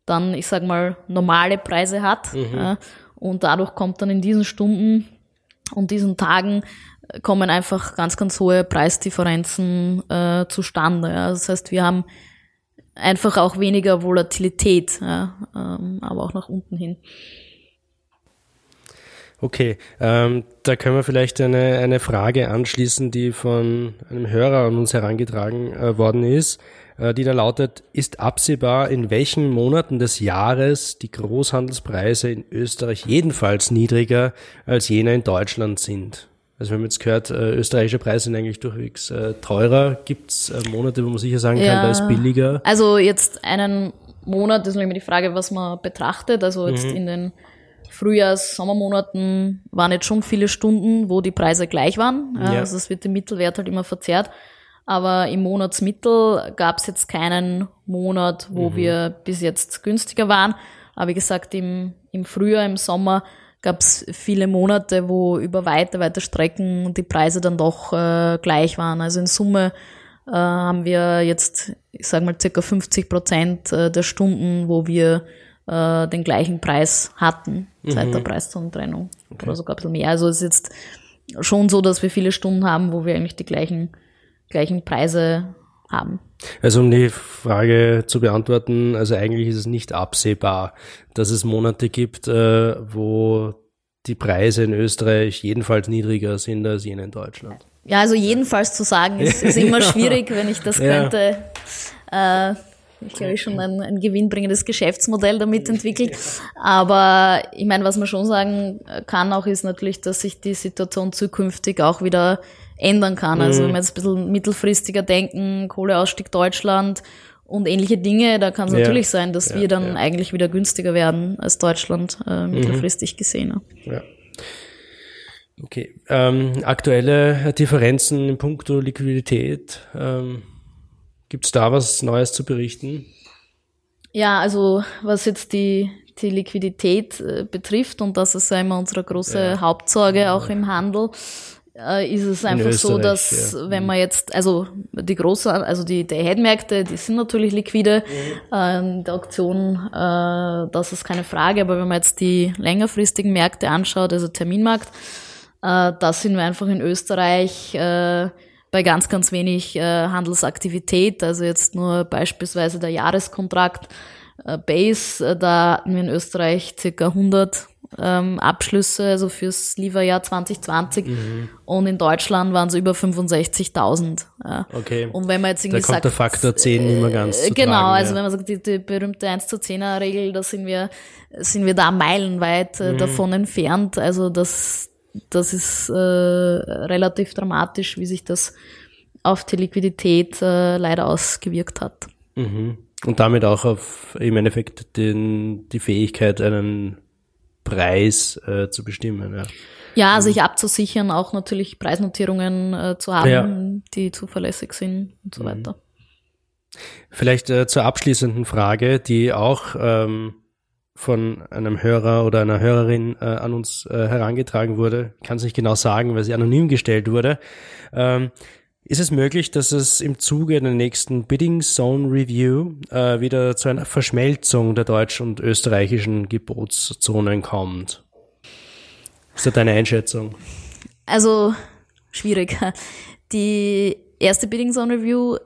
dann, ich sag mal, normale Preise hat. Mhm. Ja, und dadurch kommt dann in diesen Stunden und diesen Tagen kommen einfach ganz, ganz hohe Preisdifferenzen äh, zustande. Ja. Das heißt, wir haben einfach auch weniger Volatilität, ja, ähm, aber auch nach unten hin. Okay, ähm, da können wir vielleicht eine, eine Frage anschließen, die von einem Hörer an uns herangetragen äh, worden ist, äh, die da lautet, ist absehbar, in welchen Monaten des Jahres die Großhandelspreise in Österreich jedenfalls niedriger als jene in Deutschland sind? Also wir haben jetzt gehört, äh, österreichische Preise sind eigentlich durchwegs äh, teurer. Gibt es äh, Monate, wo man sicher sagen ja, kann, da ist billiger? Also jetzt einen Monat, das ist immer die Frage, was man betrachtet. Also jetzt mhm. in den Frühjahrs-, Sommermonaten waren jetzt schon viele Stunden, wo die Preise gleich waren. Ja. Also es wird im Mittelwert halt immer verzerrt. Aber im Monatsmittel gab es jetzt keinen Monat, wo mhm. wir bis jetzt günstiger waren. Aber wie gesagt, im, im Frühjahr, im Sommer gab es viele Monate, wo über weite, weite Strecken die Preise dann doch äh, gleich waren. Also in Summe äh, haben wir jetzt, ich sage mal, circa 50 Prozent äh, der Stunden, wo wir äh, den gleichen Preis hatten seit mhm. der Preiszonentrennung. Okay. Oder sogar ein bisschen mehr. Also es ist jetzt schon so, dass wir viele Stunden haben, wo wir eigentlich die gleichen, gleichen Preise haben. Also um die Frage zu beantworten, also eigentlich ist es nicht absehbar, dass es Monate gibt, äh, wo die Preise in Österreich jedenfalls niedriger sind als jene in Deutschland. Ja, also jedenfalls zu sagen, ist, ist immer schwierig, wenn ich das könnte. Äh, ich glaube, ich schon ein, ein gewinnbringendes Geschäftsmodell damit entwickelt. Aber ich meine, was man schon sagen kann auch, ist natürlich, dass sich die Situation zukünftig auch wieder ändern kann. Also mhm. wenn wir jetzt ein bisschen mittelfristiger denken, Kohleausstieg Deutschland und ähnliche Dinge, da kann es ja. natürlich sein, dass ja, wir dann ja. eigentlich wieder günstiger werden als Deutschland äh, mhm. mittelfristig mhm. gesehen. Ja. Okay. Ähm, aktuelle Differenzen in puncto Liquidität. Ähm, Gibt es da was Neues zu berichten? Ja, also was jetzt die, die Liquidität äh, betrifft, und das ist ja immer unsere große Hauptsorge auch im Handel, äh, ist es einfach so, dass ja. wenn man jetzt, also die großen, also die, die Headmärkte, die sind natürlich liquide, mhm. äh, der Auktion, äh, das ist keine Frage, aber wenn man jetzt die längerfristigen Märkte anschaut, also Terminmarkt, äh, da sind wir einfach in Österreich äh, bei ganz, ganz wenig äh, Handelsaktivität, also jetzt nur beispielsweise der Jahreskontrakt äh, Base, äh, da hatten wir in Österreich circa 100 ähm, Abschlüsse, also fürs Lieferjahr 2020. Mhm. Und in Deutschland waren es über 65.000. Ja. Okay. Und wenn man jetzt irgendwie da kommt sagt, der Faktor 10 äh, immer ganz zu Genau, tragen, also ja. wenn man sagt, die, die berühmte 1 zu 10er Regel, da sind wir, sind wir da meilenweit äh, mhm. davon entfernt. Also das, das ist äh, relativ dramatisch, wie sich das auf die Liquidität äh, leider ausgewirkt hat. Mhm. Und damit auch auf im Endeffekt den, die Fähigkeit, einen Preis äh, zu bestimmen. Ja. Ja, sich abzusichern, auch natürlich Preisnotierungen äh, zu haben, Ja. die zuverlässig sind und so weiter. Vielleicht äh, zur abschließenden Frage, die auch ähm, von einem Hörer oder einer Hörerin äh, an uns äh, herangetragen wurde. Ich kann es nicht genau sagen, weil sie anonym gestellt wurde. Ähm, ist es möglich, dass es im Zuge der nächsten Bidding Zone Review äh, wieder zu einer Verschmelzung der deutschen und österreichischen Gebotszonen kommt? Ist das deine Einschätzung? Also schwierig. Die erste Bidding Zone Review,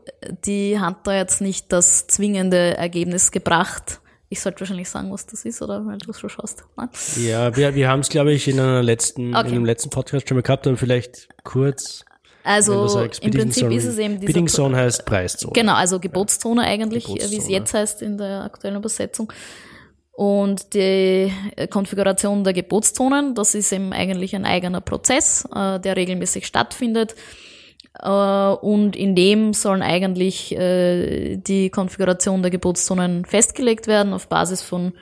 die hat da jetzt nicht das zwingende Ergebnis gebracht. Ich sollte wahrscheinlich sagen, was das ist, oder weil du es schon schaust. Nein? Ja, wir, wir haben es, glaube ich, in einer letzten, Okay. in einem letzten Podcast schon mal gehabt, aber vielleicht kurz. Also sagst, im Prinzip ist es eben dieser Bidding Zone heißt Preiszone. Genau, also Gebotszone eigentlich, Gebotszone. wie es jetzt heißt in der aktuellen Übersetzung. Und die äh, Konfiguration der Gebotszonen, das ist eben eigentlich ein eigener Prozess, äh, der regelmäßig stattfindet. Äh, Und in dem sollen eigentlich äh, die Konfiguration der Gebotszonen festgelegt werden auf Basis von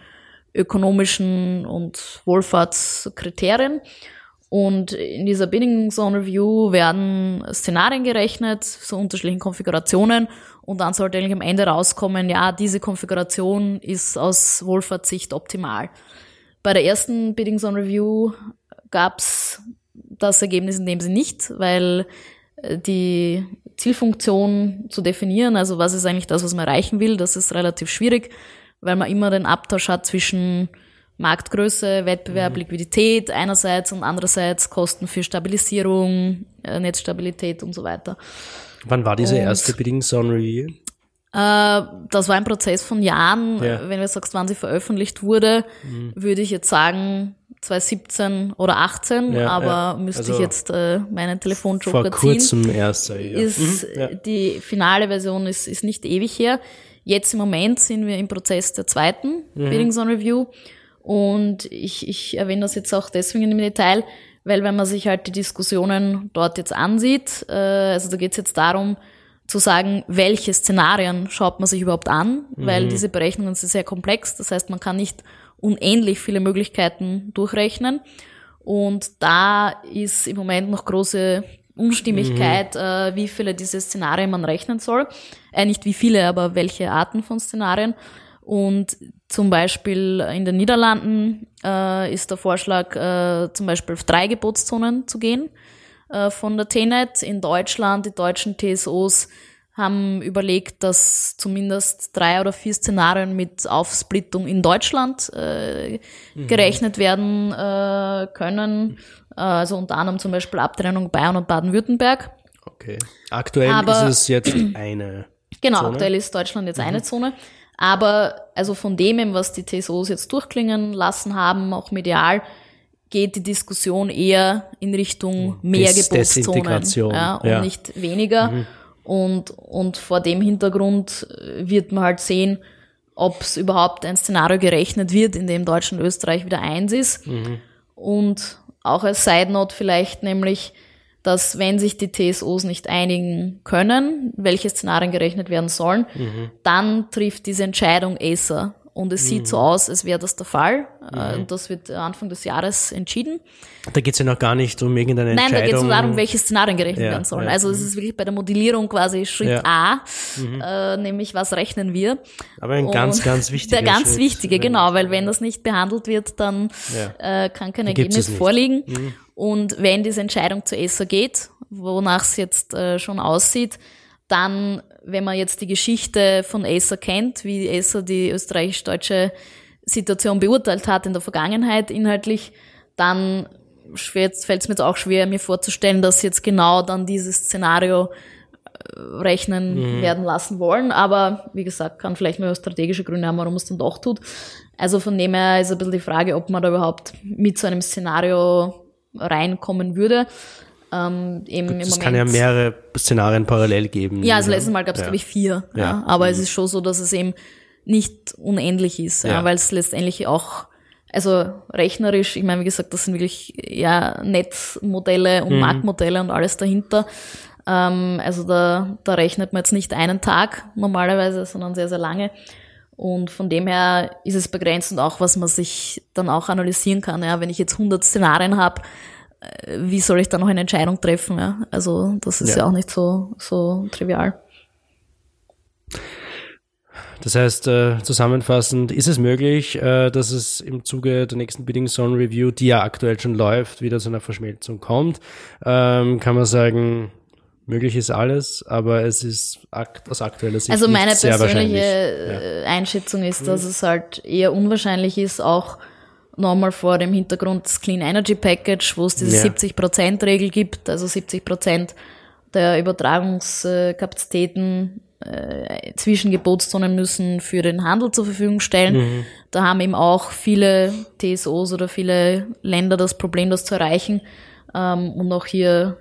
ökonomischen und Wohlfahrtskriterien. Und in dieser Bidding Zone Review werden Szenarien gerechnet, so unterschiedlichen Konfigurationen. Und dann sollte eigentlich am Ende rauskommen, ja, diese Konfiguration ist aus Wohlfahrtssicht optimal. Bei der ersten Bidding Zone Review gab's das Ergebnis in dem Sinne nicht, weil äh, die Zielfunktion zu definieren, also was ist eigentlich das, was man erreichen will, das ist relativ schwierig, weil man immer den Abtausch hat zwischen Marktgröße, Wettbewerb, Liquidität einerseits und andererseits Kosten für Stabilisierung, äh, Netzstabilität und so weiter. Wann war diese Und- erste Bidding Zone Review? Äh, das war ein Prozess von Jahren. Ja. Wenn du sagst, wann sie veröffentlicht wurde, würde ich jetzt sagen 2017 oder 18, Ja, aber ja. müsste Also ich jetzt äh, meinen Telefonjoker Vor ziehen. kurzem erst. ja. Ist Mhm, die finale Version ist, ist nicht ewig her. Jetzt im Moment sind wir im Prozess der zweiten Mhm. Bidding Zone Review und ich, ich erwähne das jetzt auch deswegen im Detail, weil wenn man sich halt die Diskussionen dort jetzt ansieht, äh, also da geht es jetzt darum zu sagen, welche Szenarien schaut man sich überhaupt an, weil diese Berechnungen sind sehr komplex, das heißt man kann nicht unendlich viele Möglichkeiten durchrechnen. Und da ist im Moment noch große Unstimmigkeit, äh, wie viele diese Szenarien man rechnen soll. Äh, nicht wie viele, aber welche Arten von Szenarien. Und zum Beispiel in den Niederlanden äh, ist der Vorschlag, äh, zum Beispiel auf drei Gebotszonen zu gehen äh, von der TNET. In Deutschland, die deutschen TSOs haben überlegt, dass zumindest drei oder vier Szenarien mit Aufsplittung in Deutschland äh, gerechnet werden äh, können. Äh, also unter anderem zum Beispiel Abtrennung Bayern und Baden-Württemberg. Okay. Aktuell Aber- ist es jetzt eine. Genau, Zone. aktuell ist Deutschland jetzt eine Zone. Aber also von dem, was die TSOs jetzt durchklingen lassen haben, auch medial, geht die Diskussion eher in Richtung mehr Des- Gebotszonen ja, und ja. nicht weniger. Und, und vor dem Hintergrund wird man halt sehen, ob es überhaupt ein Szenario gerechnet wird, in dem Deutschland und Österreich wieder eins ist. Und auch als Side Note vielleicht nämlich, dass wenn sich die TSOs nicht einigen können, welche Szenarien gerechnet werden sollen, dann trifft diese Entscheidung Acer. Und es sieht so aus, als wäre das der Fall. Äh, Und das wird Anfang des Jahres entschieden. Da geht es ja noch gar nicht um irgendeine Nein, da geht es Entscheidung. nur darum, welche Szenarien gerechnet Ja, werden sollen. ja. Also es ist wirklich bei der Modellierung quasi Schritt Ja. Mhm. A, äh, nämlich was rechnen wir. Aber ein ganz, Und ganz wichtiger Der ganz Schritt. wichtige, genau, weil wenn das nicht behandelt wird, dann äh, kann kein Ergebnis nicht. Mhm. vorliegen. Und wenn diese Entscheidung zu ESA geht, wonach es jetzt äh, schon aussieht, dann, wenn man jetzt die Geschichte von ESA kennt, wie ESA die österreichisch-deutsche Situation beurteilt hat in der Vergangenheit inhaltlich, dann fällt es mir jetzt auch schwer, mir vorzustellen, dass sie jetzt genau dann dieses Szenario äh, rechnen werden lassen wollen. Aber wie gesagt, kann vielleicht nur strategische Gründe haben, warum es dann doch tut. Also von dem her ist ein bisschen die Frage, ob man da überhaupt mit so einem Szenario reinkommen würde. Ähm, eben im Es Moment. kann ja mehrere Szenarien parallel geben. Ja, also letztes Mal gab es, Ja. glaube ich, vier. Ja. Ja. Aber es ist schon so, dass es eben nicht unendlich ist, ja. Ja. weil es letztendlich auch, also rechnerisch, ich meine, wie gesagt, das sind wirklich ja Netzmodelle Mhm. und Marktmodelle und alles dahinter. Ähm, also da, da rechnet man jetzt nicht einen Tag normalerweise, sondern sehr, sehr lange. Und von dem her ist es begrenzt und auch, was man sich dann auch analysieren kann. Ja, wenn ich jetzt 100 Szenarien habe, äh, wie soll ich da noch eine Entscheidung treffen? Ja? Also das ist ja. ja auch nicht so, so trivial. Das heißt, äh, zusammenfassend, ist es möglich, äh, dass es im Zuge der nächsten Bidding Zone Review, die ja aktuell schon läuft, wieder zu einer Verschmelzung kommt? Ähm, kann man sagen, möglich ist alles, aber es ist aus aktueller Sicht Also meine persönliche ja. Äh, Einschätzung ist, dass es halt eher unwahrscheinlich ist, auch nochmal vor dem Hintergrund des Clean Energy Package, wo es diese ja. 70%-Regel gibt, also 70% der Übertragungskapazitäten äh, Zwischengebotszonen müssen für den Handel zur Verfügung stellen. Mhm. Da haben eben auch viele TSOs oder viele Länder das Problem, das zu erreichen. Ähm, und auch hier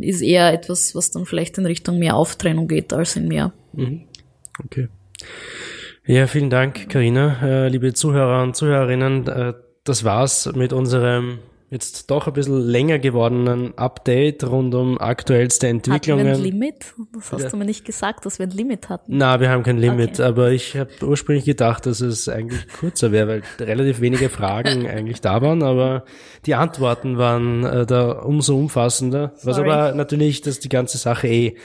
ist eher etwas, was dann vielleicht in Richtung mehr Auftrennung geht als in mehr. Mhm. Okay. Ja, vielen Dank, Karina, äh, liebe Zuhörer und Zuhörerinnen. Äh, das war's mit unserem jetzt doch ein bisschen länger gewordenen Update rund um aktuellste Entwicklungen. Hatten wir ein Limit? Das hast ja. du mir nicht gesagt, dass wir ein Limit hatten. Na, wir haben kein Limit, okay. aber ich habe ursprünglich gedacht, dass es eigentlich kurzer wäre, weil relativ wenige Fragen eigentlich da waren, aber die Antworten waren äh, da umso umfassender, Sorry. was aber natürlich das die ganze Sache eh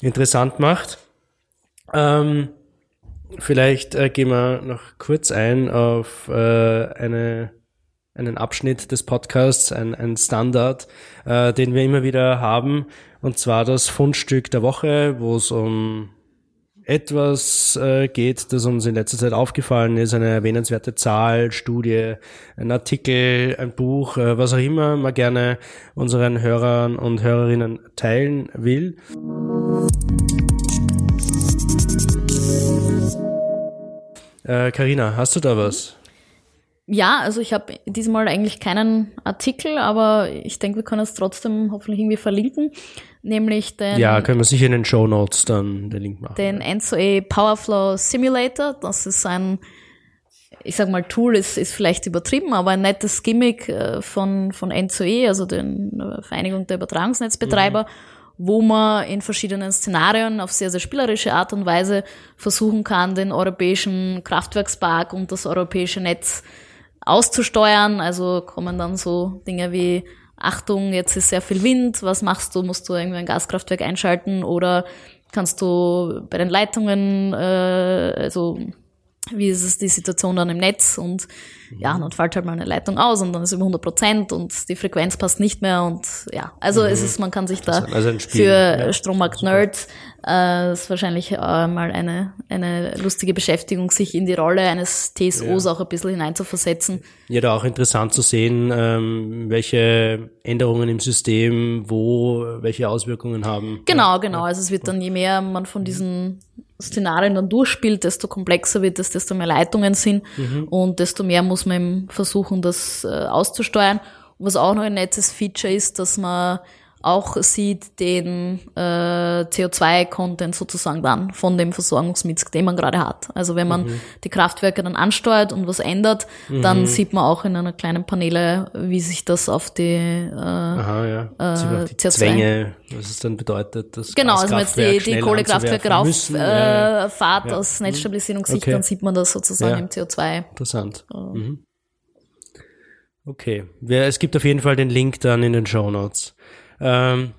interessant macht. Ähm, vielleicht äh, gehen wir noch kurz ein auf äh, eine einen Abschnitt des Podcasts, ein, ein Standard, äh, den wir immer wieder haben, und zwar das Fundstück der Woche, wo es um etwas äh, geht, das uns in letzter Zeit aufgefallen ist, eine erwähnenswerte Zahl, Studie, ein Artikel, ein Buch, äh, was auch immer man gerne unseren Hörern und Hörerinnen teilen will. Äh, Carina, hast du da was? Ja, also ich habe diesmal eigentlich keinen Artikel, aber ich denke, wir können es trotzdem hoffentlich irgendwie verlinken. Nämlich den. Ja, können wir sicher in den Show Notes dann den Link machen. Den Enso-E Powerflow Simulator. Das ist ein, ich sag mal, Tool ist, ist vielleicht übertrieben, aber ein nettes Gimmick äh, von, von Enso-E, also den äh, Vereinigung der Übertragungsnetzbetreiber. Mhm wo man in verschiedenen Szenarien auf sehr, sehr spielerische Art und Weise versuchen kann, den europäischen Kraftwerkspark und das europäische Netz auszusteuern. Also kommen dann so Dinge wie Achtung, jetzt ist sehr viel Wind, was machst du? Musst du irgendwie ein Gaskraftwerk einschalten oder kannst du bei den Leitungen, äh, also wie ist es die Situation dann im Netz und ja, dann fällt halt mal eine Leitung aus und dann ist über 100 Prozent und die Frequenz passt nicht mehr und ja, also mhm. es ist, man kann sich da also für ja. Strommarkt-Nerds äh, ist wahrscheinlich äh, mal eine, eine lustige Beschäftigung, sich in die Rolle eines TSOs ja. auch ein bisschen hineinzuversetzen. Ja, da auch interessant zu sehen, ähm, welche Änderungen im System, wo, welche Auswirkungen haben. Genau, genau. Also es wird dann, je mehr man von diesen Szenarien dann durchspielt, desto komplexer wird es, desto mehr Leitungen sind mhm. und desto mehr muss man eben versuchen, das äh, auszusteuern. Und was auch noch ein nettes Feature ist, dass man auch sieht den äh, CO2-Content sozusagen dann von dem Versorgungsmix, den man gerade hat. Also wenn man mhm. die Kraftwerke dann ansteuert und was ändert, mhm. dann sieht man auch in einer kleinen Paneele, wie sich das auf die, äh, Aha, ja. äh, die CO2 Zwänge, was es dann bedeutet, dass genau, also wenn jetzt die, die Kohlekraftwerke rauffahrt äh, fahrt ja. aus Netzstabilisierungssicht, okay. dann sieht man das sozusagen ja. im CO2. Interessant. Mhm. Okay, es gibt auf jeden Fall den Link dann in den Show Notes. Ähm,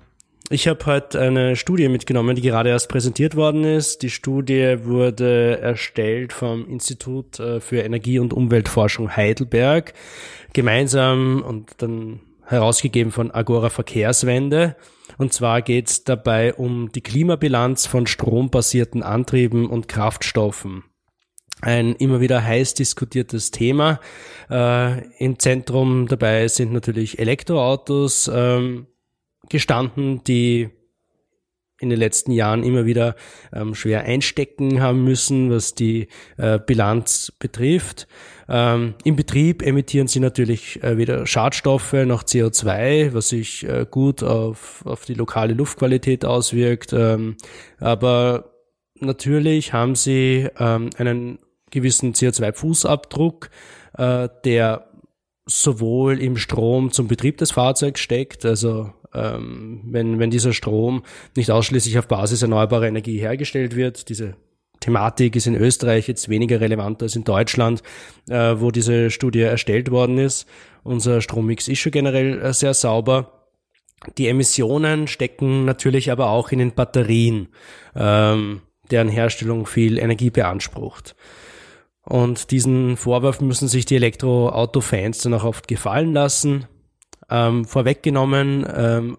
ich habe heute eine Studie mitgenommen, die gerade erst präsentiert worden ist. Die Studie wurde erstellt vom Institut äh, für Energie- und Umweltforschung Heidelberg, gemeinsam und dann herausgegeben von Agora Verkehrswende. Und zwar geht es dabei um die Klimabilanz von strombasierten Antrieben und Kraftstoffen. Ein immer wieder heiß diskutiertes Thema. Äh, Im Zentrum dabei sind natürlich Elektroautos. Ähm, gestanden, die in den letzten Jahren immer wieder ähm, schwer einstecken haben müssen, was die äh, Bilanz betrifft. Ähm, Im Betrieb emittieren sie natürlich äh, weder Schadstoffe noch CO2, was sich äh, gut auf, auf die lokale Luftqualität auswirkt. Ähm, aber natürlich haben sie ähm, einen gewissen CO2-Fußabdruck, äh, der sowohl im Strom zum Betrieb des Fahrzeugs steckt, also ähm, wenn, wenn dieser Strom nicht ausschließlich auf Basis erneuerbarer Energie hergestellt wird, diese Thematik ist in Österreich jetzt weniger relevant als in Deutschland, äh, wo diese Studie erstellt worden ist. Unser Strommix ist schon generell äh, sehr sauber. Die Emissionen stecken natürlich aber auch in den Batterien, ähm, deren Herstellung viel Energie beansprucht. Und diesen Vorwurf müssen sich die Elektroauto-Fans dann auch oft gefallen lassen. Ähm, vorweggenommen, ähm,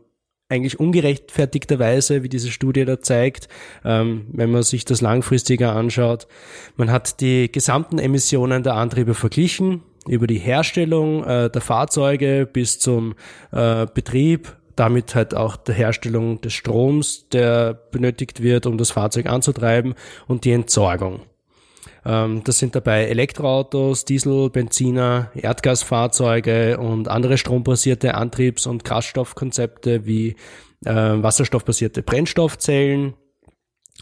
eigentlich ungerechtfertigterweise, wie diese Studie da zeigt, ähm, wenn man sich das langfristiger anschaut. Man hat die gesamten Emissionen der Antriebe verglichen, über die Herstellung äh, der Fahrzeuge bis zum äh, Betrieb, damit halt auch der Herstellung des Stroms, der benötigt wird, um das Fahrzeug anzutreiben und die Entsorgung. Ähm, das sind dabei Elektroautos, Diesel, Benziner, Erdgasfahrzeuge und andere strombasierte Antriebs- und Kraftstoffkonzepte wie äh, wasserstoffbasierte Brennstoffzellen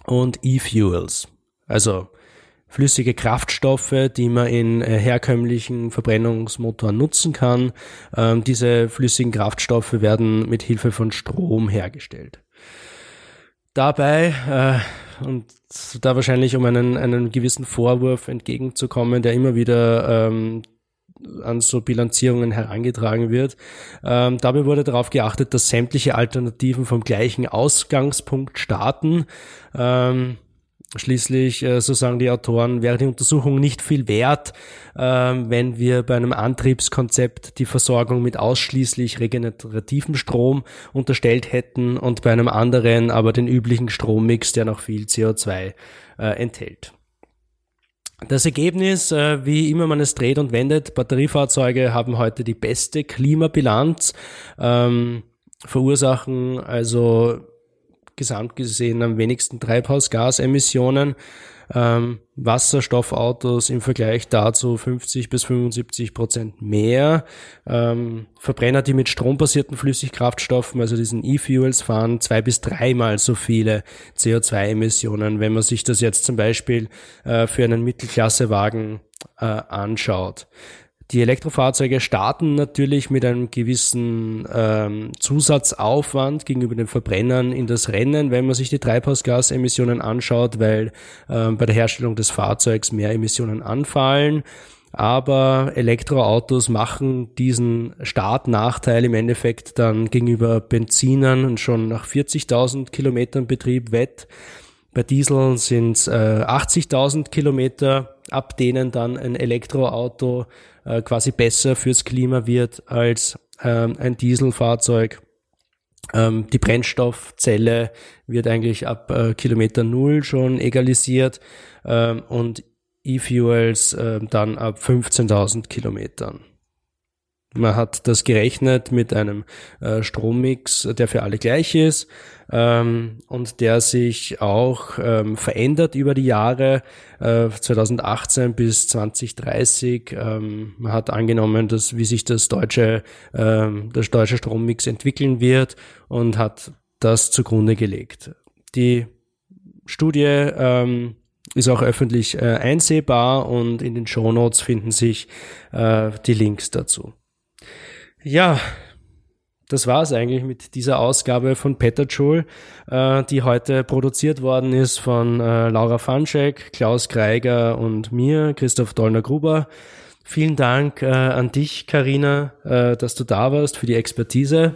und E-Fuels. Also flüssige Kraftstoffe, die man in äh, herkömmlichen Verbrennungsmotoren nutzen kann. Ähm, diese flüssigen Kraftstoffe werden mit Hilfe von Strom hergestellt. Dabei äh, und da wahrscheinlich um einen, einen gewissen Vorwurf entgegenzukommen, der immer wieder ähm, an so Bilanzierungen herangetragen wird. Ähm, dabei wurde darauf geachtet, dass sämtliche Alternativen vom gleichen Ausgangspunkt starten. Ähm, Schließlich, äh, so sagen die Autoren, wäre die Untersuchung nicht viel wert, ähm, wenn wir bei einem Antriebskonzept die Versorgung mit ausschließlich regenerativem Strom unterstellt hätten und bei einem anderen aber den üblichen Strommix, der noch viel CO2 äh, enthält. Das Ergebnis, äh, wie immer man es dreht und wendet, Batteriefahrzeuge haben heute die beste Klimabilanz, ähm, verursachen also gesamt gesehen am wenigsten Treibhausgasemissionen. Ähm, Wasserstoffautos im Vergleich dazu 50 bis 75 Prozent mehr. Ähm, Verbrenner, die mit strombasierten Flüssigkraftstoffen, also diesen E-Fuels fahren, zwei bis dreimal so viele CO2-Emissionen, wenn man sich das jetzt zum Beispiel äh, für einen Mittelklassewagen äh, anschaut. Die Elektrofahrzeuge starten natürlich mit einem gewissen ähm, Zusatzaufwand gegenüber den Verbrennern in das Rennen, wenn man sich die Treibhausgasemissionen anschaut, weil ähm, bei der Herstellung des Fahrzeugs mehr Emissionen anfallen. Aber Elektroautos machen diesen Startnachteil im Endeffekt dann gegenüber Benzinern schon nach 40.000 Kilometern Betrieb wett. Bei Diesel sind es äh, 80.000 Kilometer, ab denen dann ein Elektroauto äh, quasi besser fürs Klima wird als ähm, ein Dieselfahrzeug. Ähm, die Brennstoffzelle wird eigentlich ab äh, Kilometer Null schon egalisiert ähm, und E-Fuels äh, dann ab 15.000 Kilometern. Man hat das gerechnet mit einem äh, Strommix, der für alle gleich ist ähm, und der sich auch ähm, verändert über die Jahre äh, 2018 bis 2030. Ähm, man hat angenommen, dass wie sich das deutsche, ähm, das deutsche Strommix entwickeln wird und hat das zugrunde gelegt. Die Studie ähm, ist auch öffentlich äh, einsehbar und in den Show Notes finden sich äh, die Links dazu. Ja, das war es eigentlich mit dieser Ausgabe von Petterjoule, äh, die heute produziert worden ist von äh, Laura Fanschek, Klaus Kreiger und mir, Christoph Dollner-Gruber. Vielen Dank äh, an dich, Karina, äh, dass du da warst für die Expertise.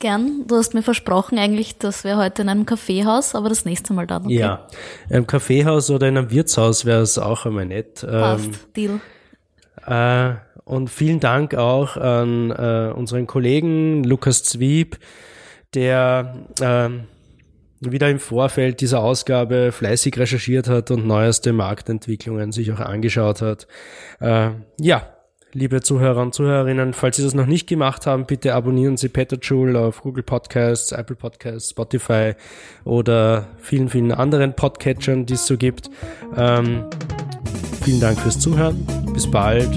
Gern. Du hast mir versprochen eigentlich, dass wir heute in einem Kaffeehaus, aber das nächste Mal dann. Okay? Ja, im Kaffeehaus oder in einem Wirtshaus wäre es auch einmal nett. Passt, ähm, Deal. Und vielen Dank auch an äh, unseren Kollegen Lukas Zwieb, der äh, wieder im Vorfeld dieser Ausgabe fleißig recherchiert hat und neueste Marktentwicklungen sich auch angeschaut hat. Äh, ja, liebe Zuhörer und Zuhörerinnen, falls Sie das noch nicht gemacht haben, bitte abonnieren Sie Peter Joule auf Google Podcasts, Apple Podcasts, Spotify oder vielen, vielen anderen Podcatchern, die es so gibt. Ähm, vielen Dank fürs Zuhören. Bis bald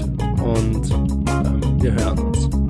und ähm, wir hören uns.